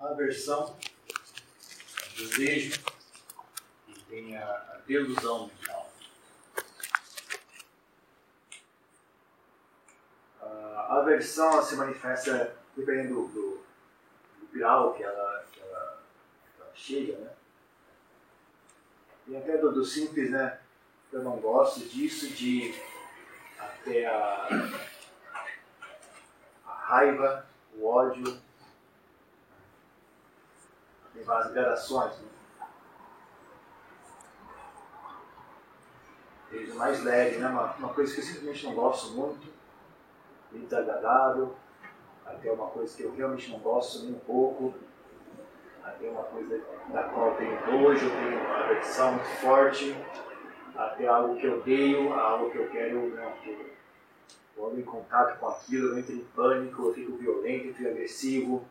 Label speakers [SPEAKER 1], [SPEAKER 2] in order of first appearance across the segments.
[SPEAKER 1] aversão, desejo e tem a, a delusão mental. A aversão se manifesta dependendo do, do grau que ela, que ela, que ela chega, né? E até do, do simples, né? Eu não gosto disso, de até a, a raiva, o ódio, várias gradações. Né? Desde o mais leve, né? Uma, uma, coisa que eu simplesmente não gosto muito, muito desagradável, até uma coisa que eu realmente não gosto nem um pouco, até uma coisa da qual eu tenho nojo, tenho uma aversão muito forte, até algo que eu odeio, algo que eu quero, não, que eu em contato com aquilo, eu entro em pânico, eu fico violento, eu fico agressivo,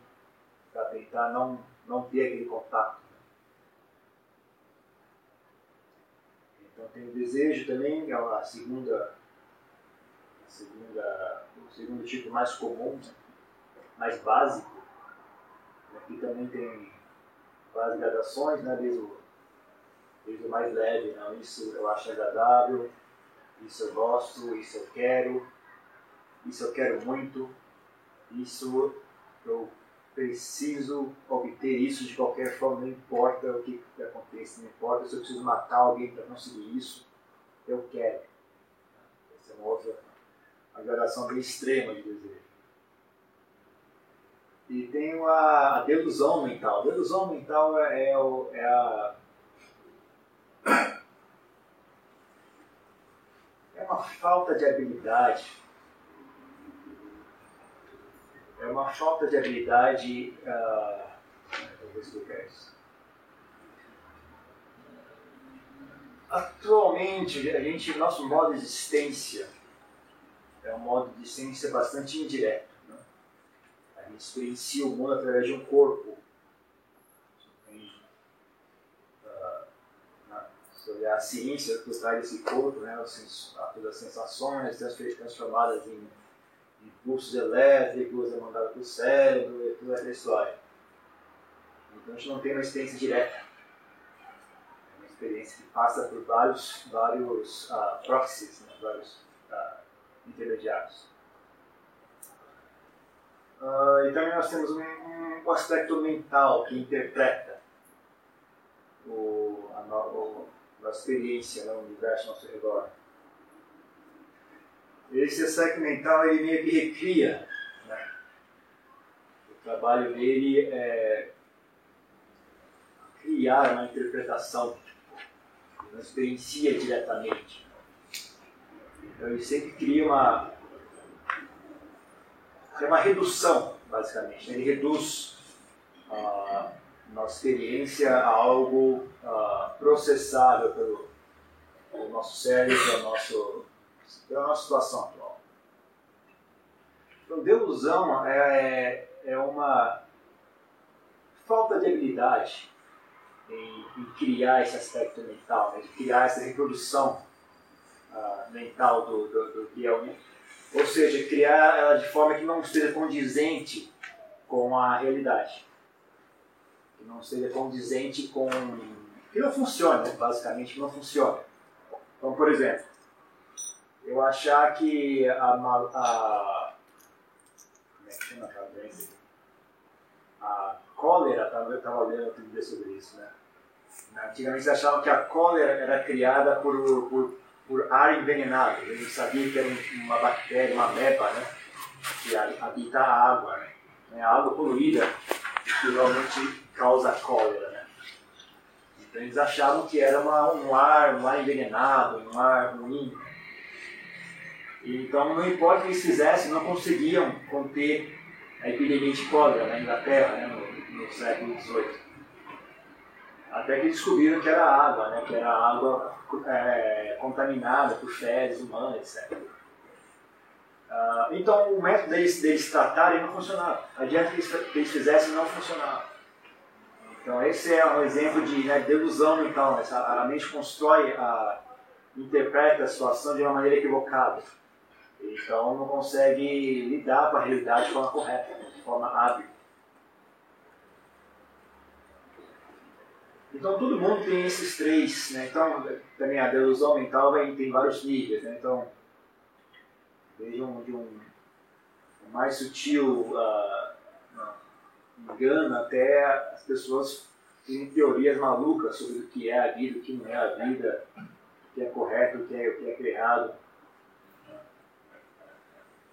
[SPEAKER 1] para tentar não não ter aquele contato. Então tem o desejo também, que é a segunda, segunda, o segundo tipo mais comum, mais básico. Aqui também tem várias gradações, né? desde, o, desde o mais leve, não, isso eu acho agradável, isso eu gosto, isso eu quero, isso eu quero muito, isso eu preciso obter isso de qualquer forma, não importa o que, que aconteça, não importa se eu preciso matar alguém para conseguir isso, eu quero. Essa é uma outra uma gradação bem extrema de desejo. E tem a, a delusão mental. A delusão mental é, é a. É uma falta de habilidade é uma falta de habilidade. Uh, eu vou explicar isso. Atualmente, a gente, nosso modo de existência é um modo de existência bastante indireto. Né? A gente experiencia o mundo através de um corpo. Olhar a ciência por trás desse corpo, né, as, as sensações transformadas em impulsos elétricos, é mandado para o cérebro e tudo essa história. Então a gente não tem uma experiência direta. É uma experiência que passa por vários, vários uh, proxies, né? vários uh, intermediários. Uh, e também nós temos um, um, aspecto mental que interpreta o, a, a experiência, né? o universo ao nosso redor esse aspecto mental ele meio que recria. Né? O trabalho dele é criar uma interpretação, não experiencia diretamente. Então ele sempre cria uma, é uma redução, basicamente. Ele reduz a nossa experiência a algo uh, processável pelo nosso cérebro, pelo nosso pela nossa situação atual. Então, delusão é, é uma falta de habilidade em, em criar esse aspecto mental, né? de criar essa reprodução uh, mental do, do, que é o ou seja, criar ela de forma que não esteja condizente com a realidade. Que não seja condizente com. que não funcione, né? basicamente, que não funcione. Então, por exemplo, eu achar que a, a como é que chama doença? A cólera, eu estava lendo outro dia sobre isso, né? Antigamente eles achavam que a cólera era criada por, por, por ar envenenado. Eles sabiam que era uma bactéria, uma meba, né? Que habita a água, né? A água poluída que realmente causa cólera, né? Então eles achavam que era uma, um ar, um ar envenenado, um ar ruim. Então, não importa o que eles fizessem, não conseguiam conter a epidemia de cólera na Inglaterra, né, no, no século XVIII. Até que descobriram que era água, né, que era água é, contaminada por fezes humanas, etc. Uh, então, o método deles, deles tratarem não funcionava. A dieta que eles, que eles fizessem não funcionava. Então, esse é um exemplo de né, delusão mental. Né? A mente constrói, a, interpreta a situação de uma maneira equivocada. Então não consegue lidar com a realidade de forma correta, de forma hábil. Então todo mundo tem esses três, né? Então também a delusão mental vai, tem vários níveis, né? Então desde um, de um, mais sutil uh, engano até as pessoas terem teorias malucas sobre o que é a vida, o que não é a vida, o que é correto, o que é, o que é errado.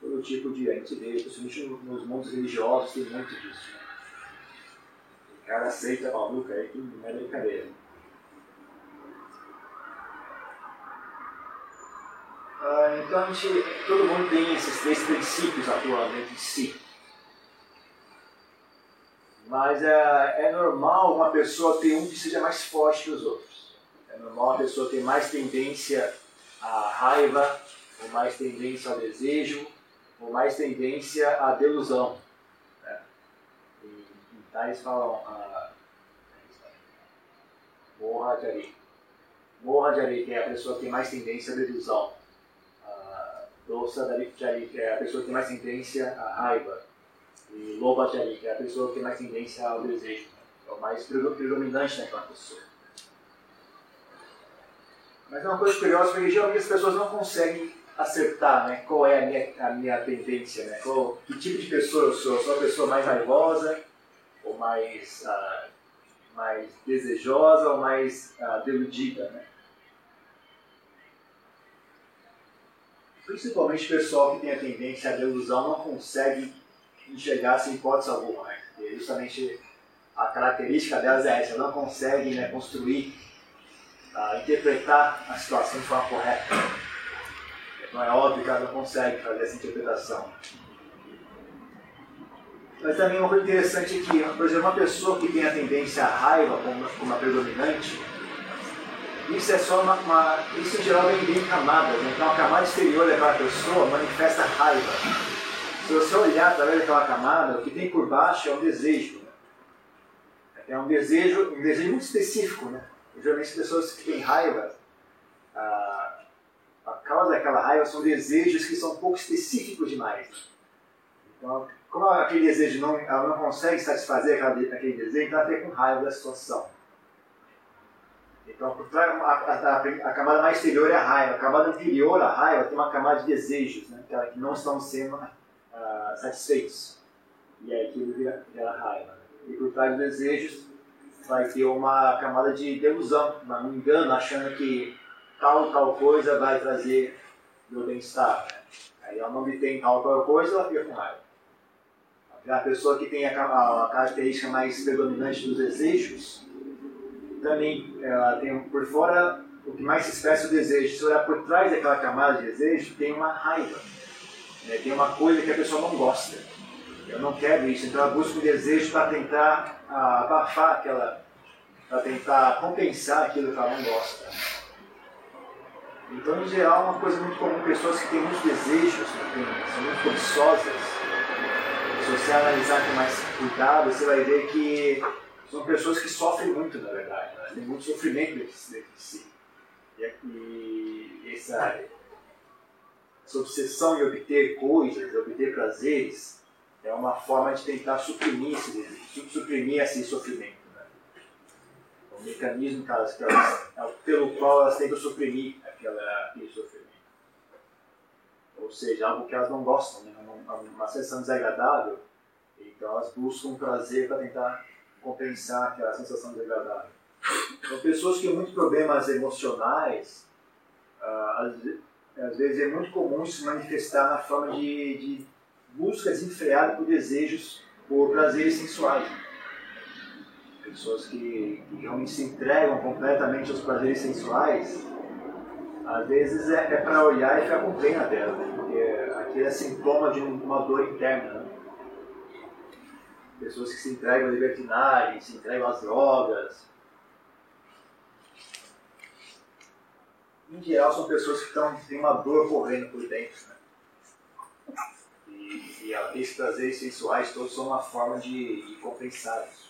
[SPEAKER 1] Todo tipo de. A gente vê, principalmente nos mundos religiosos, tem muito disso. Né? Cara aceita maluca aí que não é brincadeira. Ah, então a gente, todo mundo tem esses três princípios atualmente em si. Mas é, é normal uma pessoa ter um que seja mais forte que os outros. É normal uma pessoa ter mais tendência à raiva, ou mais tendência ao desejo, ou mais tendência à delusão. Né? E, em tais falam ah, morra de areia. Morra de areia, que é a pessoa que tem mais tendência à delusão. Doça de areia, que é a pessoa que tem mais tendência à raiva e Lobachari, que é a pessoa que tem mais tendência ao desejo, é o mais predominante naquela pessoa. Mas é uma coisa curiosa, porque geralmente as pessoas não conseguem acertar né, qual é a minha, a minha tendência, né, qual, que tipo de pessoa eu sou. Eu sou uma pessoa mais raivosa, ou mais, uh, mais desejosa, ou mais uh, deludida. Né? Principalmente o pessoal que tem a tendência à delusão não consegue enxergar sem hipótese alguma. Né? E justamente a característica delas é essa, não conseguem né, construir, uh, interpretar a situação de forma correta. Não é óbvio que ela não consegue fazer essa interpretação. Mas também uma coisa interessante é que, por exemplo, uma pessoa que tem a tendência à raiva como, uma predominante, isso é só uma, uma, Isso em geral vem bem camadas. Né? Então a camada exterior daquela pessoa manifesta raiva se você olhar através daquela camada, o que tem por baixo é um desejo. É um desejo, um desejo muito específico. Né? Geralmente as pessoas que têm raiva, a, a causa daquela raiva são desejos que são um pouco específicos demais. Então, como aquele desejo não, ela não consegue satisfazer aquele desejo, então ela fica com raiva da situação. Então, a, a, a, camada mais exterior é a raiva, a camada anterior à raiva tem uma camada de desejos, né, que não estão sendo uh, satisfeitos. E aí aquilo vira, vira raiva. E por trás dos desejos vai ter uma camada de delusão, um engano, achando que tal tal coisa vai trazer meu bem-estar. Aí ela não obtém tal tal coisa, ela fica com raiva. A pessoa que tem a, característica mais predominante dos desejos, também ela tem por fora o que mais se expressa o desejo. Se olhar por trás daquela camada de desejo, tem uma raiva né, tem uma coisa que a pessoa não gosta. Eu não quero isso, então ela busca um desejo para tentar abafar aquela, para tentar compensar aquilo que ela não gosta. Então, em geral, é uma coisa muito comum, pessoas que têm muitos desejos, né, são muito cobiçosas. Se você analisar com mais cuidado, você vai ver que são pessoas que sofrem muito, na verdade. Né? Tem muito sofrimento dentro de si. E, e essa, essa obsessão em obter coisas, obter prazeres, é uma forma de tentar suprimir esse desejo, suprimir esse sofrimento. O mecanismo que elas, que elas, pelo qual elas tentam suprimir aquela, aquele sofrimento. Ou seja, algo que elas não gostam, né? uma, uma sensação desagradável, então elas buscam prazer para tentar compensar aquela sensação desagradável. Então, pessoas que têm muitos problemas emocionais, uh, às vezes é muito comum se manifestar na forma de, de busca desenfreada por desejos, por prazeres sensuais. Pessoas que, que realmente se entregam completamente aos prazeres sensuais, às vezes é, é para olhar e ficar com pena dela, né? porque aquilo é sintoma de uma dor interna. Né? Pessoas que se entregam à libertinagem, se entregam às drogas, em geral, são pessoas que estão, têm uma dor correndo por dentro. Né? E, e esses prazeres sensuais todos são uma forma de, de compensar isso.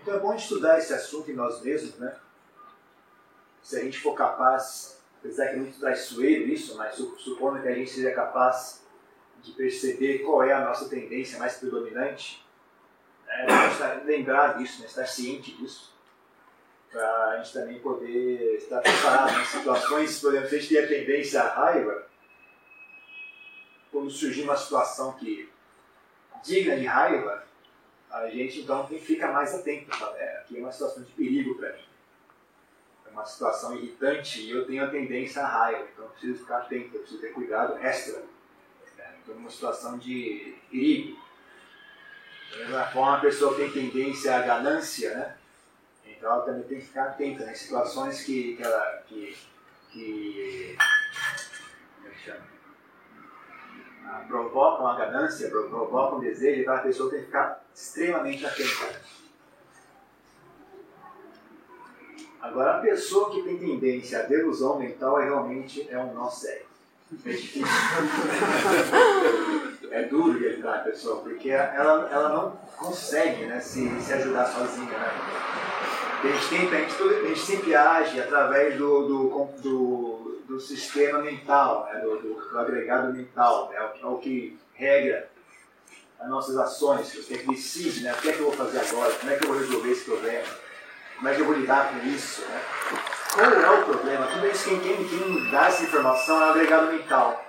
[SPEAKER 1] Então é bom estudar esse assunto em nós mesmos, né? Se a gente for capaz, apesar que é muito traiçoeiro isso, mas supondo que a gente seja capaz de perceber qual é a nossa tendência mais predominante, É, lembrar disso, né? estar ciente disso, para a gente também poder estar preparado em situações, por exemplo, se a gente tem a tendência à raiva, quando surgir uma situação que digna de raiva, a gente então fica mais atento. É, aqui é uma situação de perigo para mim. É uma situação irritante e eu tenho a tendência à raiva, então eu preciso ficar atento, eu preciso ter cuidado extra. É, então, uma situação de perigo. Da mesma forma, a pessoa tem tendência à ganância, né? Então ela também tem que ficar atenta nas situações que, que ela. Que, que, como é que chama? Provocam a ganância, provocam o desejo, então a pessoa tem que ficar extremamente atenta. Agora, a pessoa que tem tendência à delusão mental é realmente é um nó sério. É difícil. é duro de ajudar a pessoa, porque ela, ela não consegue né, se, se ajudar sozinha. Né? A, gente tenta, a, gente, a gente sempre age através do, do, do, do sistema mental, né, do, do, do, agregado mental, né, é o que regra as nossas ações, você que decide né, o que é que eu vou fazer agora, como é que eu vou resolver esse problema, como é que eu vou lidar com isso. Né? Qual é o problema? Tudo isso quem, quem, quem dá essa informação é o agregado mental.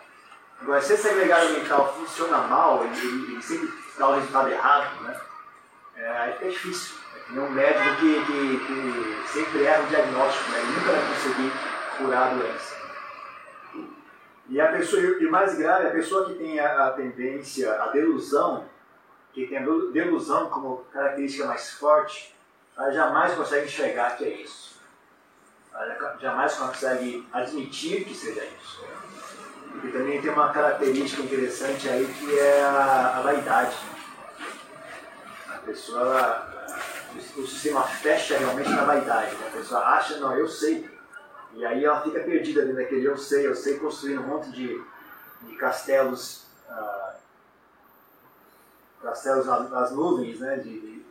[SPEAKER 1] Agora, se esse agregado mental funciona mal, ele, ele, ele sempre dá o resultado errado, né? É, aí fica difícil. É um médico que, que, que sempre erra o diagnóstico, né? ele nunca vai conseguir curar a doença. E a pessoa, e o mais grave, a pessoa que tem a, a tendência, a delusão, que tem a delusão como característica mais forte, ela jamais consegue enxergar que é isso. Ela jamais consegue admitir que seja isso. E também tem uma característica interessante aí que é a, a vaidade. A pessoa, o, sistema fecha realmente na vaidade. Né? A pessoa acha, não, eu sei. E aí ela fica perdida dentro daquele eu sei, eu sei, construindo um monte de, de castelos, ah, castelos nas nuvens, né? De, de,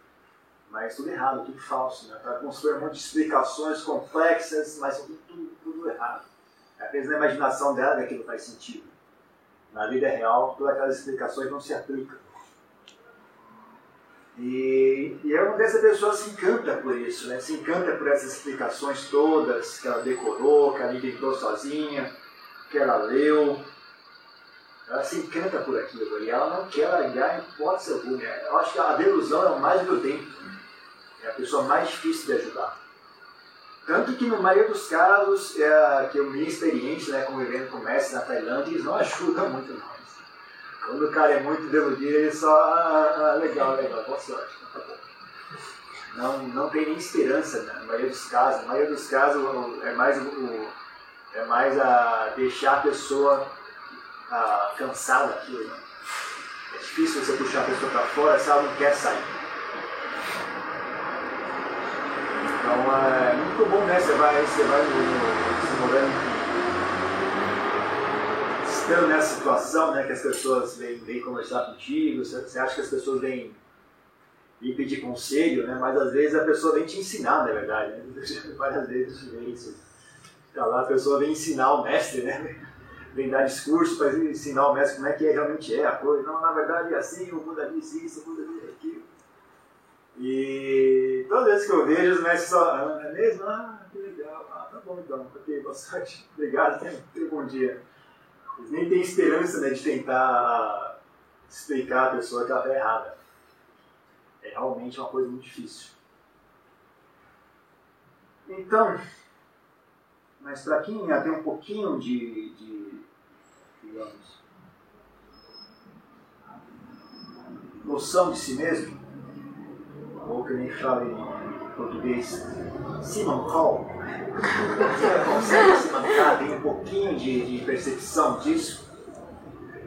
[SPEAKER 1] mas tudo errado, tudo falso. Né? Para construir um monte de explicações complexas, mas tudo, tudo, tudo errado. Apenas na imaginação dela que aquilo faz sentido. Na vida real, todas aquelas explicações não se aplicam. E, e é uma dessa pessoa se encanta por isso, né? se encanta por essas explicações todas que ela decorou, que ela inventou sozinha, que ela leu. Ela se encanta por aquilo e ela não quer largar em hipótese alguma. Eu acho que a delusão é o mais violento, é a pessoa mais difícil de ajudar. Tanto que, no maioria dos casos, é, que eu minha experiência né, convivendo com mestres na Tailândia, eles não ajudam muito nós. Quando o cara é muito deludido, ele só, ah, ah, legal, legal, boa sorte, tá. Não, não tem nem esperança, né, na maioria dos casos. Na maioria dos casos, é mais, o, é mais a deixar a pessoa a, cansada daquilo. Né? É difícil você puxar a pessoa para fora se ela não quer sair. Então é muito bom, né? Você vai, você vai se estando nessa situação, né? Que as pessoas vêm, vêm conversar contigo, você acha que as pessoas vêm, vêm pedir conselho, né? Mas às vezes a pessoa vem te ensinar, na verdade. Né? Várias vezes vem isso. Tá lá, a pessoa vem ensinar o mestre, né? Vem dar discurso para ensinar o mestre como é que é, realmente é a coisa. Não, na verdade é assim, o Buda disse isso, o Buda disse aquilo. E todas as vezes que eu vejo, os mestres só, ah, é mesmo? Ah, que legal. Ah, tá bom então. Ok, boa sorte. Obrigado, tenha um bom dia. Nem têm esperança né, de tentar explicar a pessoa que ela está errada. É realmente uma coisa muito difícil. Então, mas para quem tem um pouquinho de, de digamos, noção de si mesmo, ou que nem fala em português, se mancar, consegue se mancar, tem um pouquinho de, de percepção disso,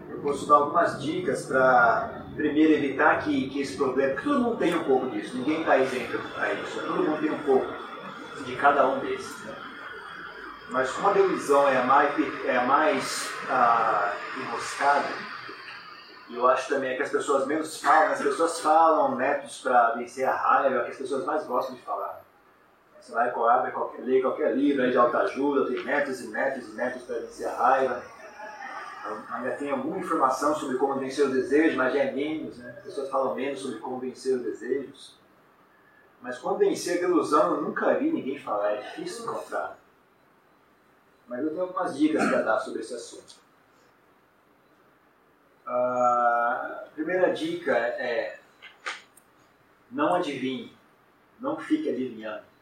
[SPEAKER 1] eu posso dar algumas dicas para, primeiro, evitar que, que esse problema, porque todo mundo tem um pouco disso, ninguém está isento a isso, todo mundo tem um pouco de cada um desses. Né? Mas como a delusão é a mais, é mais ah, enroscada, e eu acho também que as pessoas menos falam, as pessoas falam métodos para vencer a raiva, é que as pessoas mais gostam de falar. Você vai abre qualquer, lê qualquer livro aí de autoajuda, tem métodos e métodos e métodos para vencer a raiva. Ainda tem alguma informação sobre como vencer os desejos, mas já é menos, né? As pessoas falam menos sobre como vencer os desejos. Mas como vencer a ilusão, eu nunca vi ninguém falar, é difícil encontrar. Mas eu tenho algumas dicas para dar sobre esse assunto. A primeira dica é não adivinhe, não fique adivinhando.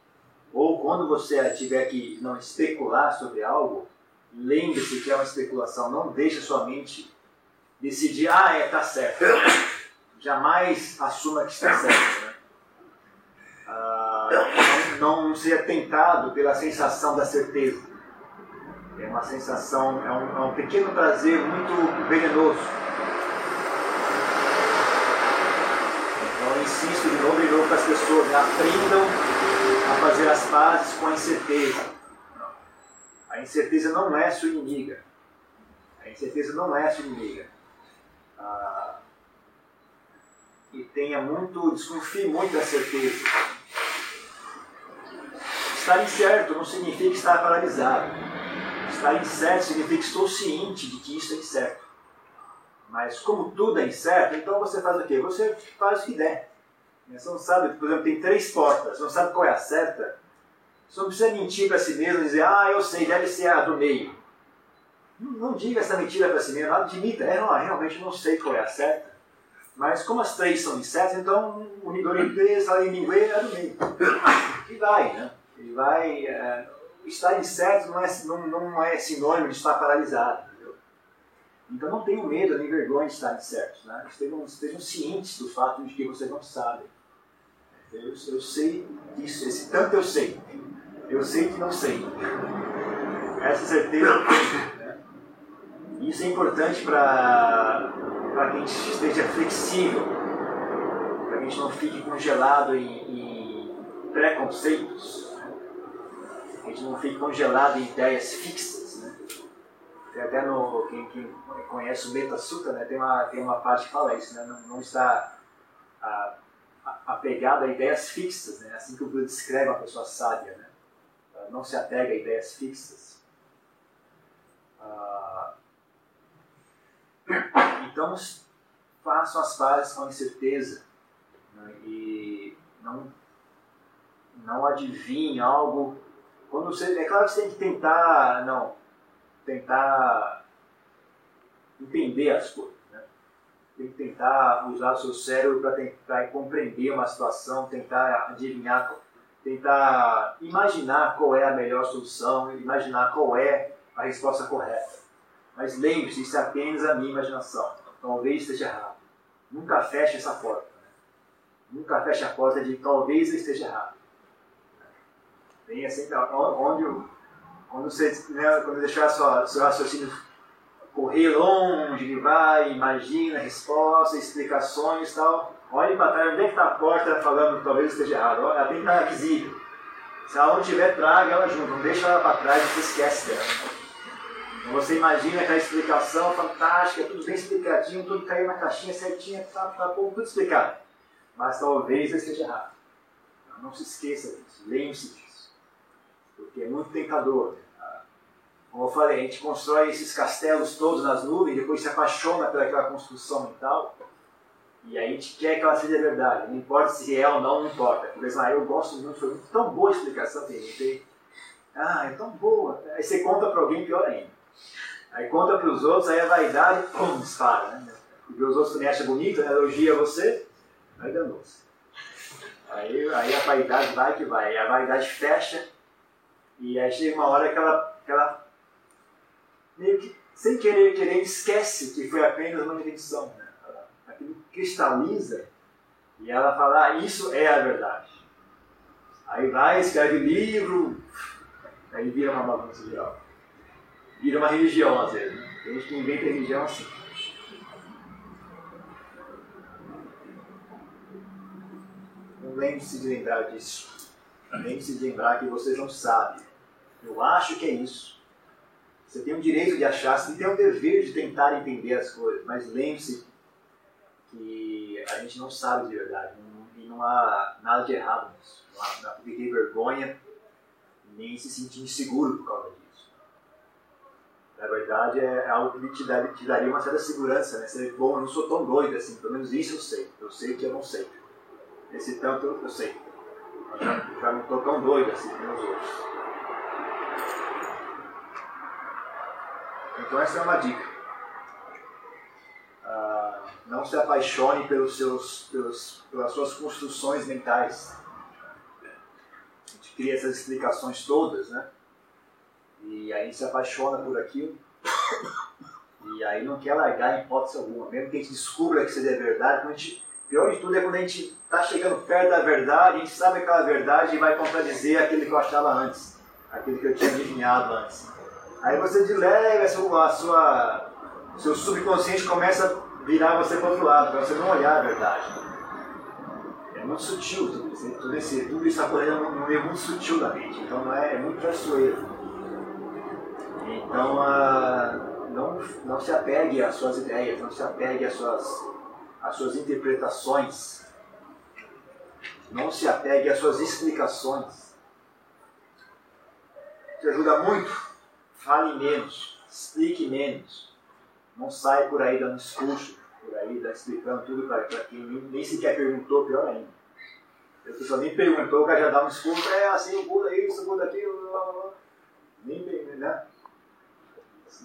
[SPEAKER 1] Ou quando você tiver que não especular sobre algo, lembre-se que é uma especulação, não deixe sua mente decidir, ah, é, tá certo. Jamais assuma que está certo. Né? Ah, não, não seja tentado pela sensação da certeza. É uma sensação, é um, é um pequeno prazer muito venenoso. Então eu insisto de novo e de novo para as pessoas, né? aprendam a fazer as pazes com a incerteza. A incerteza não é sua inimiga. A incerteza não é sua inimiga. Ah, e tenha muito, desconfie muito da certeza. Estar incerto não significa estar paralisado. Estar incerto significa que estou ciente de que isso é incerto. Mas como tudo é incerto, então você faz o quê? Você faz o que der. Você não sabe, por exemplo, tem três portas, você não sabe qual é a certa. Você não precisa mentir para si mesmo e dizer, ah, eu sei, deve ser a do meio. Não, não diga essa mentira para si mesmo, admita, é, não, realmente não sei qual é a certa. Mas como as três são incertas, então o Nidorite, Salimingüe é do meio. E vai, né? Ele vai. É, estar incerto não é, não, não é sinônimo de estar paralisado. Entendeu? Então não tenham medo nem vergonha de estar incertos. Né? Estejam, estejam cientes do fato de que vocês não sabem. Eu, eu sei disso, esse tanto eu sei. Eu sei que não sei. Essa certeza né? Isso é importante para que a gente esteja flexível, para que a gente não fique congelado em, em preconceitos a gente não fique congelado em ideias fixas. Né? Tem até no. Quem, quem conhece o Meta Sutta, né, tem, uma, tem uma parte que fala isso, né? não, não está apegado a ideias fixas, né? assim que o Buda descreve uma pessoa sábia. Né? Não se apega a ideias fixas. Ah, então, façam as pazes com incerteza né? e não, não adivinhem algo quando você, é claro que você tem que tentar, não, tentar entender as coisas. Tem que tentar usar o seu cérebro para tentar compreender uma situação, tentar adivinhar, tentar imaginar qual é a melhor solução, imaginar qual é a resposta correta. Mas lembre-se, isso é apenas a minha imaginação. Talvez esteja errado. Nunca feche essa porta. Né? Nunca feche a porta de talvez eu esteja errado. Venha sempre onde, quando você né, quando deixar sua, seu raciocínio correr longe, ele vai, imagina respostas, explicações e tal. Olhe para trás, onde é que está a porta falando que talvez esteja errado? Ela tem que estar visível. Se ela não tiver, traga ela junto, não deixa ela para trás, você esquece dela. Então você imagina aquela explicação fantástica, tudo bem explicadinho, tudo caiu na caixinha certinha, tá, tá tudo explicado. Mas talvez esteja errado. Não se esqueça disso, lembre-se disso porque é muito tentador. Como eu falei, a gente constrói esses castelos todos nas nuvens, depois se apaixona pelaquela construção mental, e a gente quer que ela seja verdade. Não importa se é ou não, não importa. Porque ah, eu gosto muito, foi muito, tão boa a explicação que a gente tem. Ah, é tão boa. Aí você conta para alguém, pior ainda. Aí conta para os outros, aí a vaidade, pum, dispara. Né? Porque os outros também acham bonito, né? elogia você, aí danou-se. Aí, aí a vaidade vai que vai. E a vaidade fecha e aí chega uma hora que ela, que ela meio que, sem querer, querer, esquece que foi apenas uma invenção. Né? Aquilo cristaliza e ela fala, ah, isso é a verdade. Aí vai, escreve livro, aí vira uma bagunça geral. Vira uma religião às vezes. Né? Tem gente que inventa religião assim. Não lembre-se de lembrar disso. Lembre-se de lembrar que vocês não sabem eu acho que é isso. Você tem o direito de achar, você tem o dever de tentar entender as coisas, mas lembre-se que a gente não sabe de verdade não, e não há nada de errado nisso. Não há, não há ter vergonha nem se sentir inseguro por causa disso. Na verdade, é algo que te, te daria uma certa segurança, né? Você, bom, eu não sou tão doido assim, pelo menos isso eu sei. Eu sei que eu não sei. Esse tanto eu sei. Eu já, já não estou tão doido assim como os outros. Então essa é uma dica. Ah, não se apaixone pelos seus, pelos, pelas suas construções mentais. A gente cria essas explicações todas, né? E aí se apaixona por aquilo. E aí não quer largar em hipótese alguma. Mesmo que a gente descubra que isso é verdade, a gente, pior de tudo é quando a gente está chegando perto da verdade, a gente sabe aquela verdade e vai contradizer aquilo que eu achava antes. Aquilo que eu tinha adivinhado antes. Aí você de leve, a sua, seu subconsciente começa a virar você para o outro lado, para você não olhar a verdade. É muito sutil tudo isso. Tudo, esse, tudo isso está correndo num meio muito sutil da mente. Então não é, é muito traiçoeiro. Então, uh, não, não se apegue às suas ideias, não se apegue às suas, às suas interpretações, não se apegue às suas explicações. Te ajuda muito. Fale menos, explique menos. Não sai por aí dando discurso, por aí explicando tudo para quem nem sequer perguntou, pior ainda. A pessoa nem perguntou, o cara já dá um discurso, é assim, o Buda isso, o Buda aquilo, blá, blá, blá. nem né?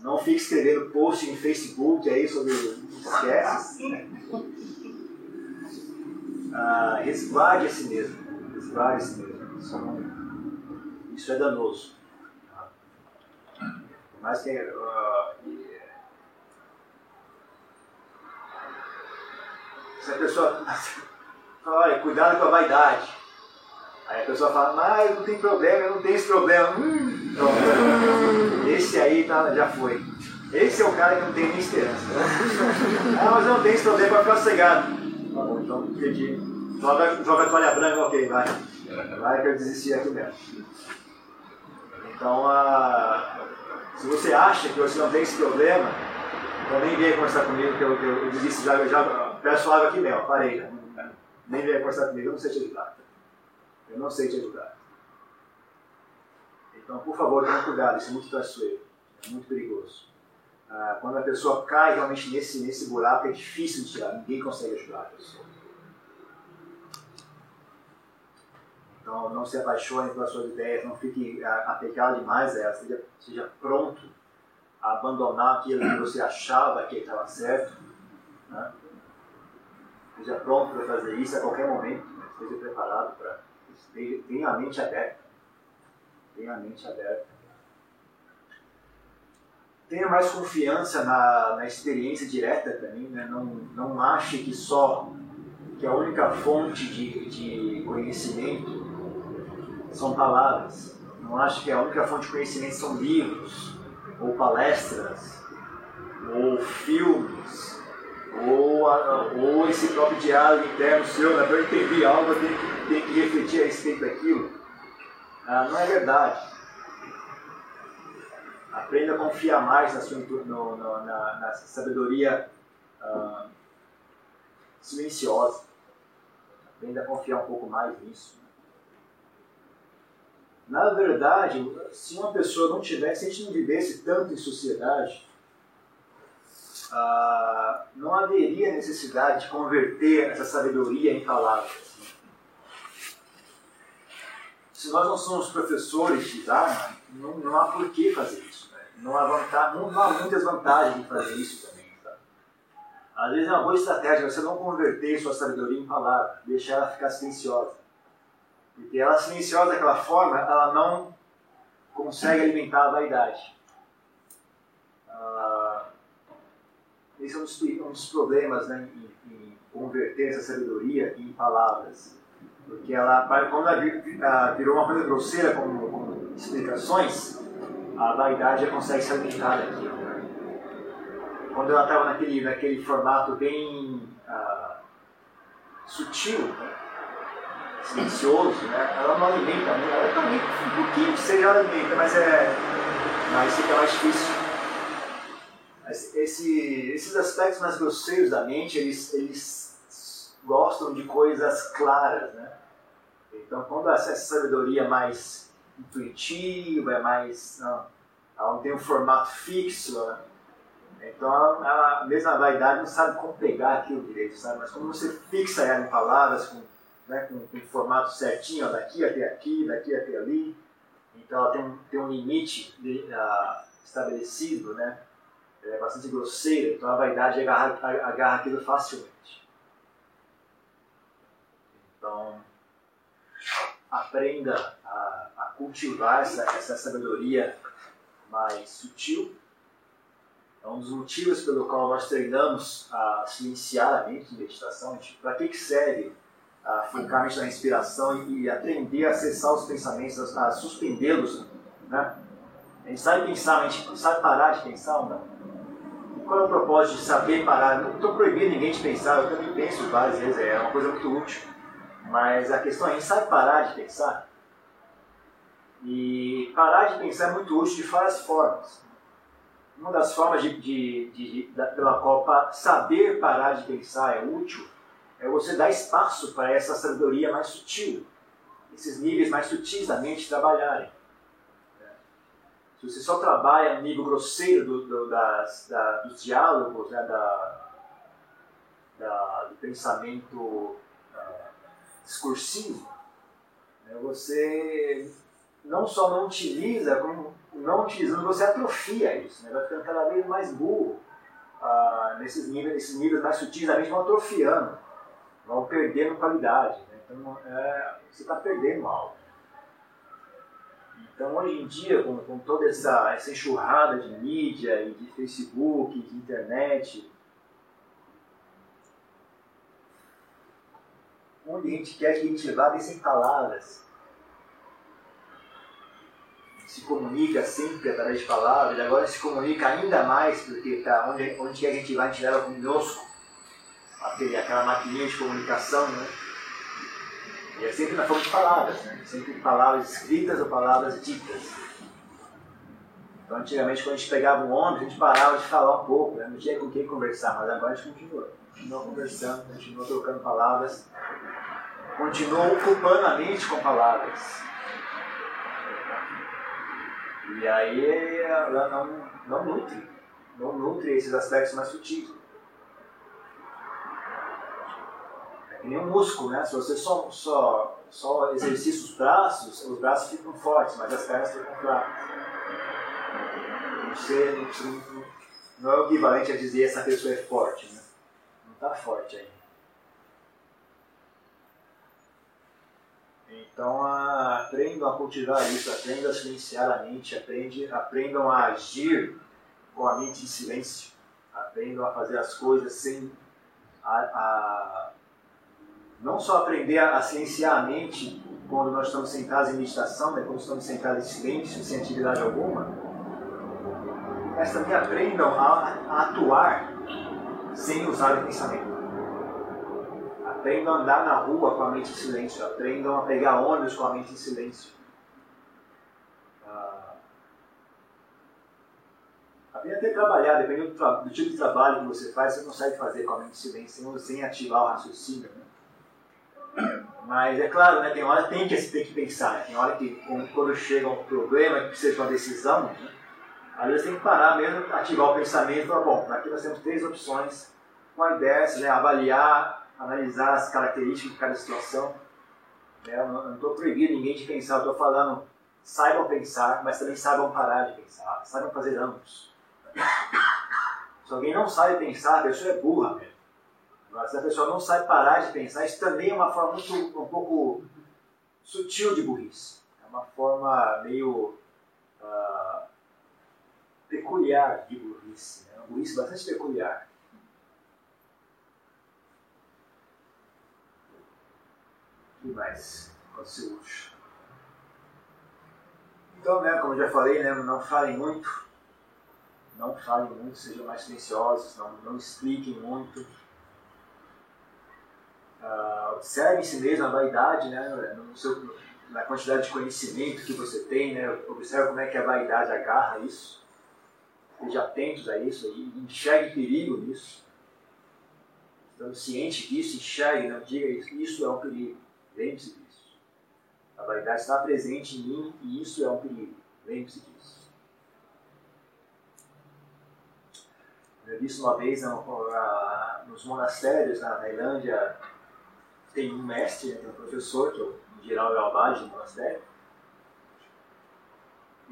[SPEAKER 1] Não fique escrevendo post em Facebook aí sobre. Esquece. Ah, resguarde a si mesmo. Resguarde a si mesmo. Isso é danoso. Mas que. Uh, se a pessoa. Olha, cuidado com a vaidade. Aí a pessoa fala, mas não tem problema, eu não tenho esse problema. Hum, esse aí tá, já foi. Esse é o cara que não tem nem esperança. ah, mas eu não tenho esse problema para ficar sossegado. Tá bom, então entendi. Joga, joga a toalha branca, ok, vai. Vai que eu desisti aqui mesmo. Então, ah, se você acha que você não tem esse problema, então nem venha conversar comigo, que eu, eu, eu desisti já, eu já peço água aqui mesmo, parei. Né? Nem venha conversar comigo, eu não sei te ajudar. Eu não sei te ajudar. Então, por favor, tenha cuidado, isso é muito traiçoeiro, é muito perigoso. Ah, quando a pessoa cai realmente nesse, nesse buraco, é difícil de tirar, ninguém consegue ajudar a pessoa. Então, não se apaixone pelas suas ideias, não fique ah, apegado demais a elas, seja, seja pronto a abandonar aquilo que você achava que estava certo. Né? Seja pronto para fazer isso a qualquer momento, né? esteja preparado para Tenha a mente aberta. Tenha a mente aberta. Tenha mais confiança na, na experiência direta também. Né? Não, não ache que só que a única fonte de, de conhecimento são palavras. Não ache que a única fonte de conhecimento são livros, ou palestras, ou filmes, ou, a, ou esse próprio diálogo interno seu, né? eu entender algo, eu tenho que, tenho que refletir a respeito daquilo. Ah, não é verdade. Aprenda a confiar mais na, sua, no, no, na, na sabedoria ah, silenciosa. Aprenda a confiar um pouco mais nisso. Na verdade, se uma pessoa não tivesse, se a gente não vivesse tanto em sociedade, ah, não haveria necessidade de converter essa sabedoria em palavras. Se nós não somos professores de Dharma, não, não há por que fazer isso. Né? Não, há vantagem, não há muitas vantagens em fazer isso também. Tá? Às vezes é uma boa estratégia você não converter sua sabedoria em palavras, deixar ela ficar silenciosa. Porque ela silenciosa daquela forma, ela não consegue alimentar a vaidade. Ah, esse é um dos, um dos problemas né, em, em, converter essa sabedoria em palavras. Porque ela, quando ela virou uma coisa grosseira com, com explicações, a vaidade já consegue se alimentar daquilo. Quando ela estava naquele, naquele formato bem uh, sutil, né? Silencioso, né? ela não alimenta, ela também um pouquinho seja ela alimenta, mas é mas fica mais difícil esse, esses aspectos mais grosseiros da mente, eles, eles gostam de coisas claras, né? Então, quando essa sabedoria é mais intuitiva, é mais não, ela não tem um formato fixo, né? então mesmo a vaidade não sabe como pegar aquilo direito, sabe? Mas quando você fixa ela em palavras com, né, com, com formato certinho, ó, daqui até aqui, daqui até ali, então ela tem um, tem um limite de, uh, estabelecido, né? é bastante grosseira, então a vaidade agarra, agarra aquilo facilmente. Então, aprenda a, a cultivar essa, essa sabedoria mais sutil. É um dos motivos pelo qual nós treinamos a silenciar a mente em meditação. Para que, que serve a focar na respiração e, e aprender a acessar os pensamentos, a, a suspendê-los? Né? A gente sabe pensar, a gente sabe parar de pensar não? qual é o propósito de saber parar? Não estou proibindo ninguém de pensar, eu também penso várias vezes, é uma coisa muito útil. Mas a questão é, a gente sabe parar de pensar? E parar de pensar é muito útil de várias formas. Uma das formas de, de, de, de pela qual saber parar de pensar é útil é você dar espaço para essa sabedoria mais sutil, esses níveis mais sutis da mente trabalharem. Se você só trabalha no nível grosseiro do, do, das, da, dos diálogos, né, da, da, do pensamento uh, discursivo, né, você não só não utiliza, como não utilizando, você atrofia isso, né, vai ficando cada vez mais burro. Uh, nesses, níveis, nesses níveis mais sutis, a mente vão atrofiando, vão perdendo qualidade. Né? Então, é, você está perdendo algo. Então, hoje em dia, com, com toda essa, essa enxurrada de mídia e de Facebook, de internet, onde a gente quer que a gente vá sem palavras. Se comunica sempre através de palavras, agora se comunica ainda mais, porque tá, onde, onde que a gente vai, a gente leva conosco aquele, aquela maquininha de comunicação, né? E é sempre na forma de palavras, né? sempre palavras escritas ou palavras ditas. Então, antigamente, quando a gente pegava um ônibus, a gente parava de falar um pouco, né? não tinha com quem conversar, mas agora a gente continua. Continua conversando, continua trocando palavras, continua ocupando a mente com palavras. E aí ela não, não nutre, não nutre esses aspectos mais sutis. Que nem um músculo, né? Se você só, só, só exercita os braços, os braços ficam fortes, mas as pernas ficam fracas. Você não, não é o equivalente a dizer essa pessoa é forte, né? Não está forte ainda. Então aprendam a cultivar isso, aprendam a silenciar a mente, aprendam, aprendam a agir com a mente em silêncio, aprendam a fazer as coisas sem a, a não só aprender a, a a mente quando nós estamos sentados em meditação, né, quando estamos sentados em silêncio, sem atividade alguma, mas também aprendam a, a atuar sem usar o pensamento. Aprendam a andar na rua com a mente em silêncio, aprendam a pegar ônibus com a mente em silêncio. Ah, aprenda até trabalhar, dependendo do, do, tipo de trabalho que você faz, você consegue fazer com a mente em silêncio sem, sem ativar o raciocínio. Né? Mas é claro, né, tem hora que tem que, tem que pensar, né? tem hora que quando chega um problema que precisa de uma decisão, né, às vezes tem que parar mesmo, ativar o pensamento e falar, bom, aqui nós temos três opções, uma ideia, né, avaliar, analisar as características de cada situação. Né, eu não estou proibindo ninguém de pensar, estou falando, saibam pensar, mas também saibam parar de pensar, saibam fazer ambos. Se alguém não sabe pensar, a pessoa é burra mesmo. Se a pessoa não sabe parar de pensar, isso também é uma forma muito, um pouco sutil de burrice. É uma forma meio uh, peculiar de burrice. É uma burrice bastante peculiar. O que mais ser útil? Então, né, como eu já falei, né, não falem muito. Não falem muito, sejam mais silenciosos, não, não expliquem muito Uh, observe em si mesmo a vaidade, né, no seu, na quantidade de conhecimento que você tem, né, observe como é que a vaidade agarra isso, esteja atentos a isso enxergue perigo nisso. Estando ciente disso, enxergue, não diga isso, isso é um perigo, lembre-se disso. A vaidade está presente em mim e isso é um perigo, lembre-se disso. Eu disse uma vez nos monastérios na Tailândia, tem um mestre, tem um professor, que em geral é o abade do monastério.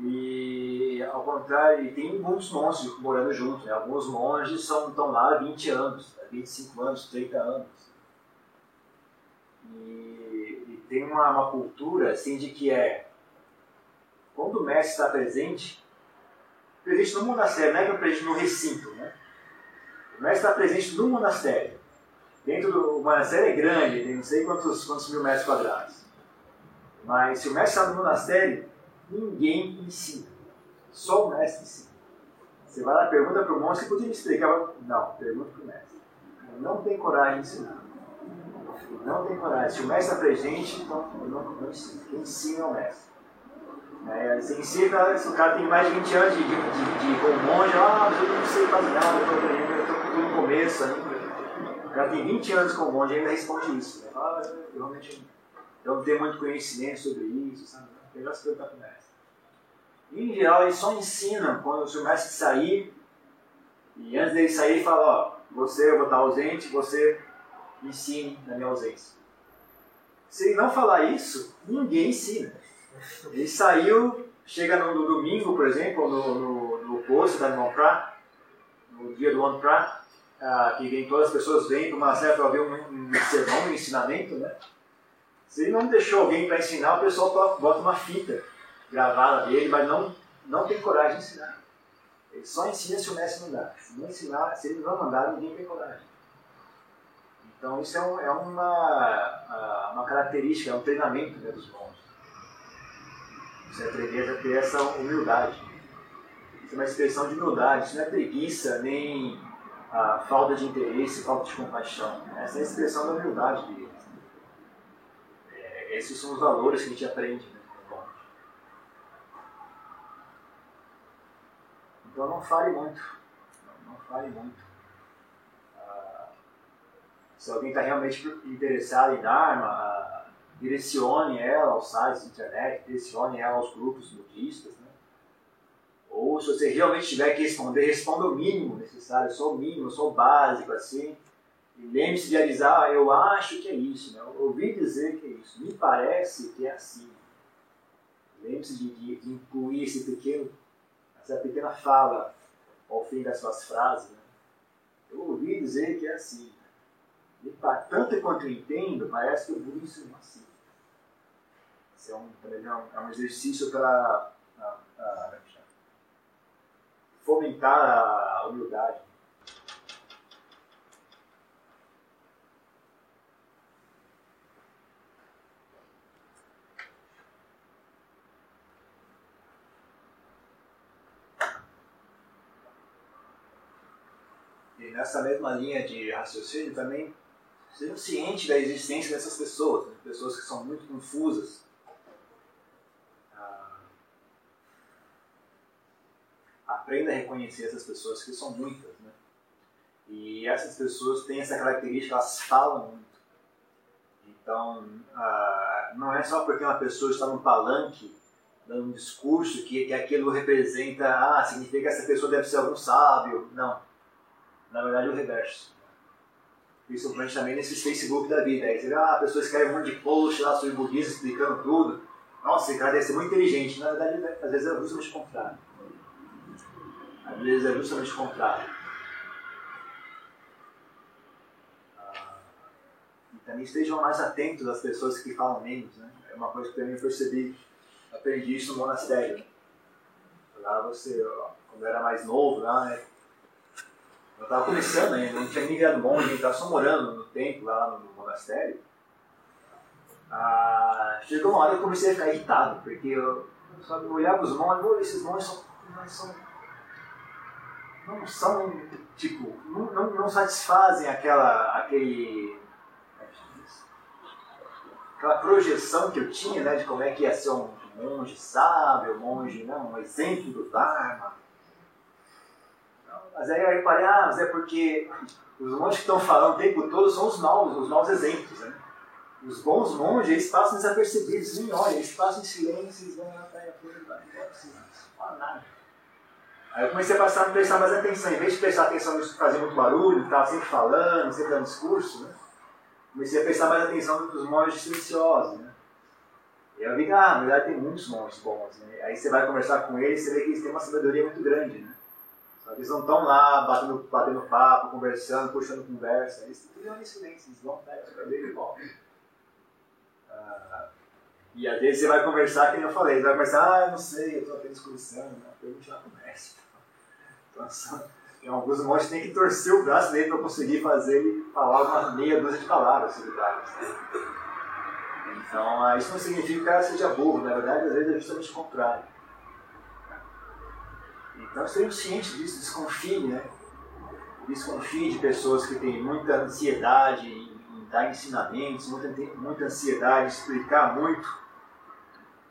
[SPEAKER 1] E ao contrário, tem alguns monges morando junto. Né? Alguns monges são, estão lá há 20 anos, 25 anos, 30 anos. E, e tem uma, uma, cultura assim de que é quando o mestre está presente, presente no monastério, não é que é presente no recinto, né? O mestre está presente no monastério. Dentro do monastério é grande, tem não sei quantos, quantos mil metros quadrados. Mas se o mestre está no monastério, ninguém ensina. Só o mestre ensina. Você vai lá, pergunta para o monge, você podia me explicar? Não, pergunta para o mestre. Não tem coragem de ensinar. Não tem coragem. Se o mestre está presente, então não, não ensina. Quem ensina é o mestre. É, você ensina, o cara tem mais de 20 anos de, de, de, de monge, ah, eu não sei fazer nada, eu estou no começo ainda. O cara tem 20 anos com monge e ainda responde isso. Né? Ah, eu realmente eu não tenho muito conhecimento sobre isso, sabe? Melhor se perguntar para o mestre. Em geral, eles só ensinam quando o mestre sair, e antes dele sair, ele fala: Ó, você, eu vou estar ausente, você ensine na minha ausência. Se ele não falar isso, ninguém ensina. Ele saiu, chega no, no domingo, por exemplo, no, no, no posto da Pra, no dia do One Pra, que vem, todas as pessoas vêm para uma certa ouvir um, um sermão, um ensinamento, né? Se ele não deixou alguém para ensinar, o pessoal bota uma fita gravada dele, mas não, não tem coragem de ensinar. Ele só ensina se o mestre mandar. Se não ensinar, se ele não mandar, ninguém tem coragem. Então isso é, um, é uma, uma característica, é um treinamento né, dos bons. Você aprender a ter essa humildade. Isso é uma expressão de humildade, isso não é preguiça, nem a falta de interesse, falta de compaixão. Essa é a expressão da humildade dele. Esses são os valores que a gente aprende. Né? Então não fale muito. Não, fale muito. Ah, se alguém está realmente interessado em Dharma, ah, direcione ela aos sites de internet, direcione ela aos grupos budistas. Né? Ou se você realmente tiver que responder, responda o mínimo necessário, só o mínimo, só o básico assim e lembre-se de avisar, ah, eu acho que é isso, né? eu ouvi dizer que é isso, me parece que é assim. Lembre-se de, de, de, incluir esse pequeno, essa pequena fala ao fim das suas frases. Né? Eu ouvi dizer que é assim. E, tanto quanto eu entendo, parece que eu vou ensinar assim. Isso é um, é um exercício para fomentar a humildade. nessa mesma linha de raciocínio também sejam cientes da existência dessas pessoas, né? pessoas que são muito confusas. Ah, aprenda a reconhecer essas pessoas, que são muitas. Né? E essas pessoas têm essa característica, elas falam muito. Então, não é só porque uma pessoa está num palanque dando um discurso que, que aquilo representa, ah, significa que essa pessoa deve ser algum sábio. Não na verdade, é o reverso. Principalmente também nesses Facebook da vida. Aí você vê, ah, a pessoa escreve um monte de post lá sobre budismo explicando tudo. Nossa, esse cara deve ser muito inteligente. Na verdade, às vezes é justamente o contrário. Às vezes é justamente o contrário. Ah, e também estejam mais atentos às pessoas que falam menos. Né? É uma coisa que também percebi. Aprendi isso no monastério. Lá você, quando eu era mais novo, lá, né? Eu estava começando ainda, não tinha nem virado monge, estava só morando no templo, lá no monastério. Ah, chegou uma hora que eu comecei a ficar irritado, porque eu, sabe, eu olhava os monges, esses monges são, são, não são, tipo, não, não, não satisfazem aquela, aquele, aquela projeção que eu tinha, né, de como é que ia ser um monge sábio, um monge, não, um exemplo do Dharma. Mas aí eu reparei, ah, mas é porque os monges que estão falando o tempo todo são os maus, os maus exemplos. Né? Os bons monges, eles passam desapercebidos, nem olham, eles passam em silêncio, eles vão lá para a não nada. Aí eu comecei a passar a prestar mais atenção. Em vez de prestar atenção nisso que fazia muito barulho, estava sempre falando, sempre dando discurso, né? comecei a prestar mais atenção nos monges silenciosos. Né? E eu vi que, ah, na verdade, tem muitos monges bons. Né? Aí você vai conversar com eles, você vê que eles têm uma sabedoria muito grande. Né? Eles não estão lá batendo, batendo papo, conversando, puxando conversa. Eles estão em silêncio, eles vão, pegam cabelo e. Ah, e às vezes você vai conversar, que nem eu falei, você vai conversar, ah, não sei, eu estou apenas conversando, né? pergunte lá conversa. Então, tem alguns monges que tem que torcer o braço dele para conseguir fazer ele falar uma meia dúzia de palavras Dharma. Então, isso não significa que o cara seja burro, na verdade, às vezes é justamente o contrário. Então, estejamos cientes disso, desconfie, né? Desconfie de pessoas que têm muita ansiedade em, dar ensinamentos, muita, muita ansiedade em explicar muito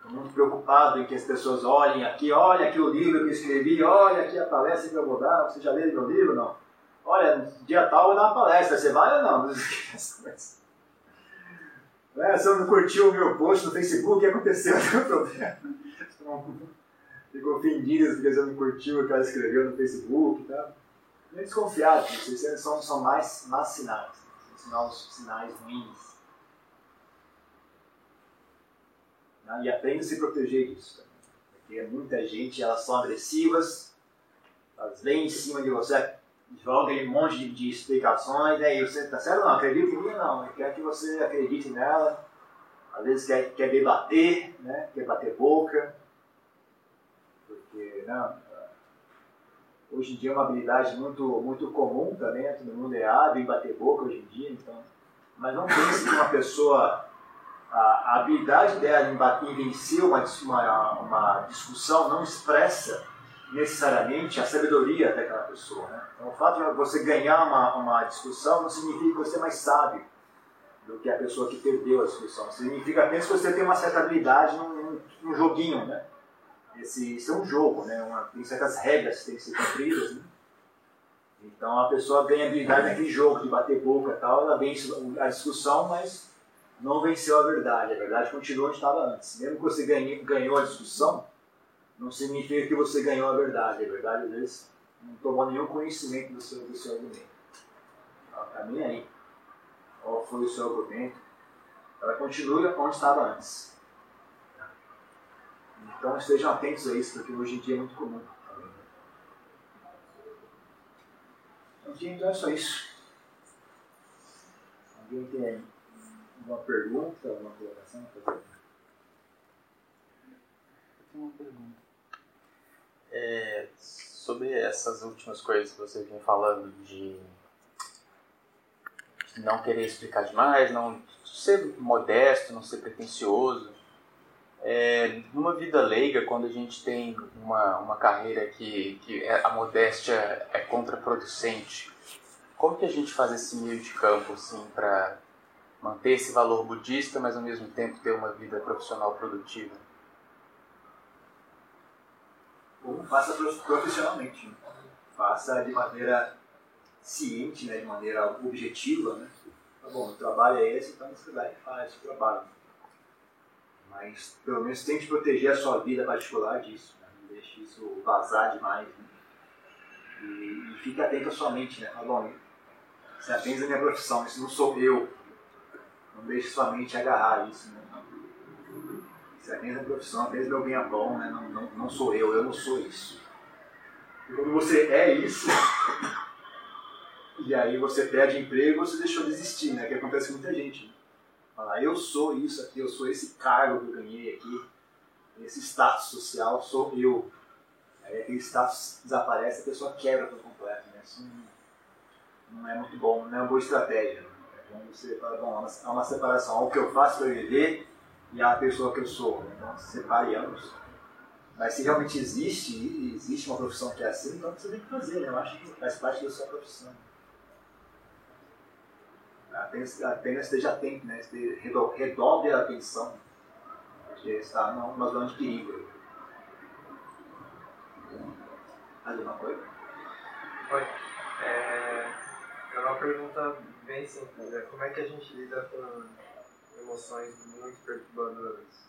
[SPEAKER 1] muito preocupado em que as pessoas olhem aqui, olha aqui o livro que eu escrevi, olha aqui a palestra que eu vou dar. Você já leu meu livro? Não. Olha, dia tal eu vou dar uma palestra, você vai ou não? É, você não curtiu o meu post no Facebook, o que aconteceu? Não tem problema. Ficou ofendido porque você não curtiu o que ela escreveu no Facebook tal. Nem desconfiado, vocês são, são mais, mais sinais. São sinais ruins. Né? E aprenda a se proteger disso. Porque muita gente, elas são agressivas, elas vêm em cima de você, jogam um monte de, de explicações, né? e você, tá certo? Não, acredita em mim? Não, quer que você acredite nela. Às vezes quer, quer debater, né? quer bater boca. Porque, não, hoje em dia é uma habilidade muito, muito comum também, né? todo mundo é hábil em bater boca hoje em dia, então. Mas não pense que uma pessoa a, habilidade dela em, vencer uma, uma, uma, discussão não expressa necessariamente a sabedoria daquela pessoa. Né? Então, o fato de você ganhar uma, uma discussão não significa que você é mais sábio do que a pessoa que perdeu a discussão. Significa apenas que você tem uma certa habilidade num, num joguinho. Né? Esse, isso é um jogo, né? Uma, tem certas regras que têm que ser cumpridas. Né? Então a pessoa ganha habilidade naquele jogo de bater boca e tal, ela vence a discussão, mas não venceu a verdade. A verdade continua onde estava antes. Mesmo que você ganhe, ganhou a discussão, não significa que você ganhou a verdade. A verdade, às vezes, não tomou nenhum conhecimento do seu, do seu argumento. Ela está nem aí. Qual foi o seu argumento? Ela continua onde estava antes. Então estejam atentos a isso, porque hoje em dia é muito comum. Então é só isso. Alguém tem uma pergunta, uma colocação? Eu tenho
[SPEAKER 2] uma pergunta. É, sobre essas últimas coisas que você vinha falando de, não querer explicar demais, não ser modesto, não ser pretencioso. É, numa vida leiga, quando a gente tem uma, uma carreira que, que é, a modéstia é contraproducente, como que a gente faz esse meio de campo assim, para manter esse valor budista, mas ao mesmo tempo ter uma vida profissional produtiva?
[SPEAKER 1] Ou faça profissionalmente. Faça de maneira ciente, né, de maneira objetiva. Né? Tá bom, o trabalho é esse, então você vai e faz o trabalho. Mas pelo menos tente proteger a sua vida particular disso. Né? Não deixe isso vazar demais. Né? E, e fique atento à sua mente. Né? Tá bom, isso é apenas a minha profissão, isso não sou eu. Não deixe sua mente agarrar isso. Né? É a mesma profissão, apenas meu bem é bom, né? não, não, não sou eu, eu não sou isso. E quando você é isso, e aí você perde emprego, você deixou de existir, né? Que acontece com muita gente. Né? Falar, eu sou isso aqui, eu sou esse cargo que eu ganhei aqui, esse status social, sou eu. Aí aquele status desaparece, a pessoa quebra por completo. Né? Isso não, não é muito bom, não é uma boa estratégia. Né? Então você fala, bom, há uma separação, ao que eu faço para viver e a pessoa que eu sou. Né? Então separe ambos. Mas se realmente existe, existe uma profissão que é assim, então você tem que fazer, né? Eu acho que faz parte da sua profissão. Apenas, apenas esteja atento, né? Redobre a atenção, porque está numa zona de perigo. Alguma coisa?
[SPEAKER 3] Oi. É, é uma pergunta Como é que a gente lida com emoções muito perturbadoras?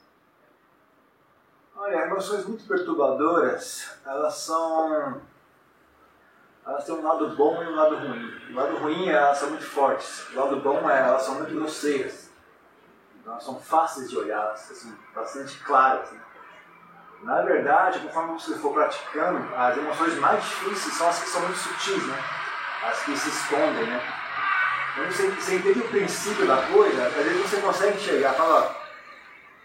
[SPEAKER 1] Olha, emoções muito perturbadoras, elas são. Elas têm um lado bom e um lado ruim. O lado ruim é elas são muito fortes. O lado bom é elas são muito grosseiras. Elas são fáceis de olhar, assim, bastante claras. Né? Na verdade, conforme você for praticando, as emoções mais difíceis são as que são muito sutis, né? As que se escondem, né? Você, você entende o princípio da coisa, às vezes você consegue enxergar, fala, ó,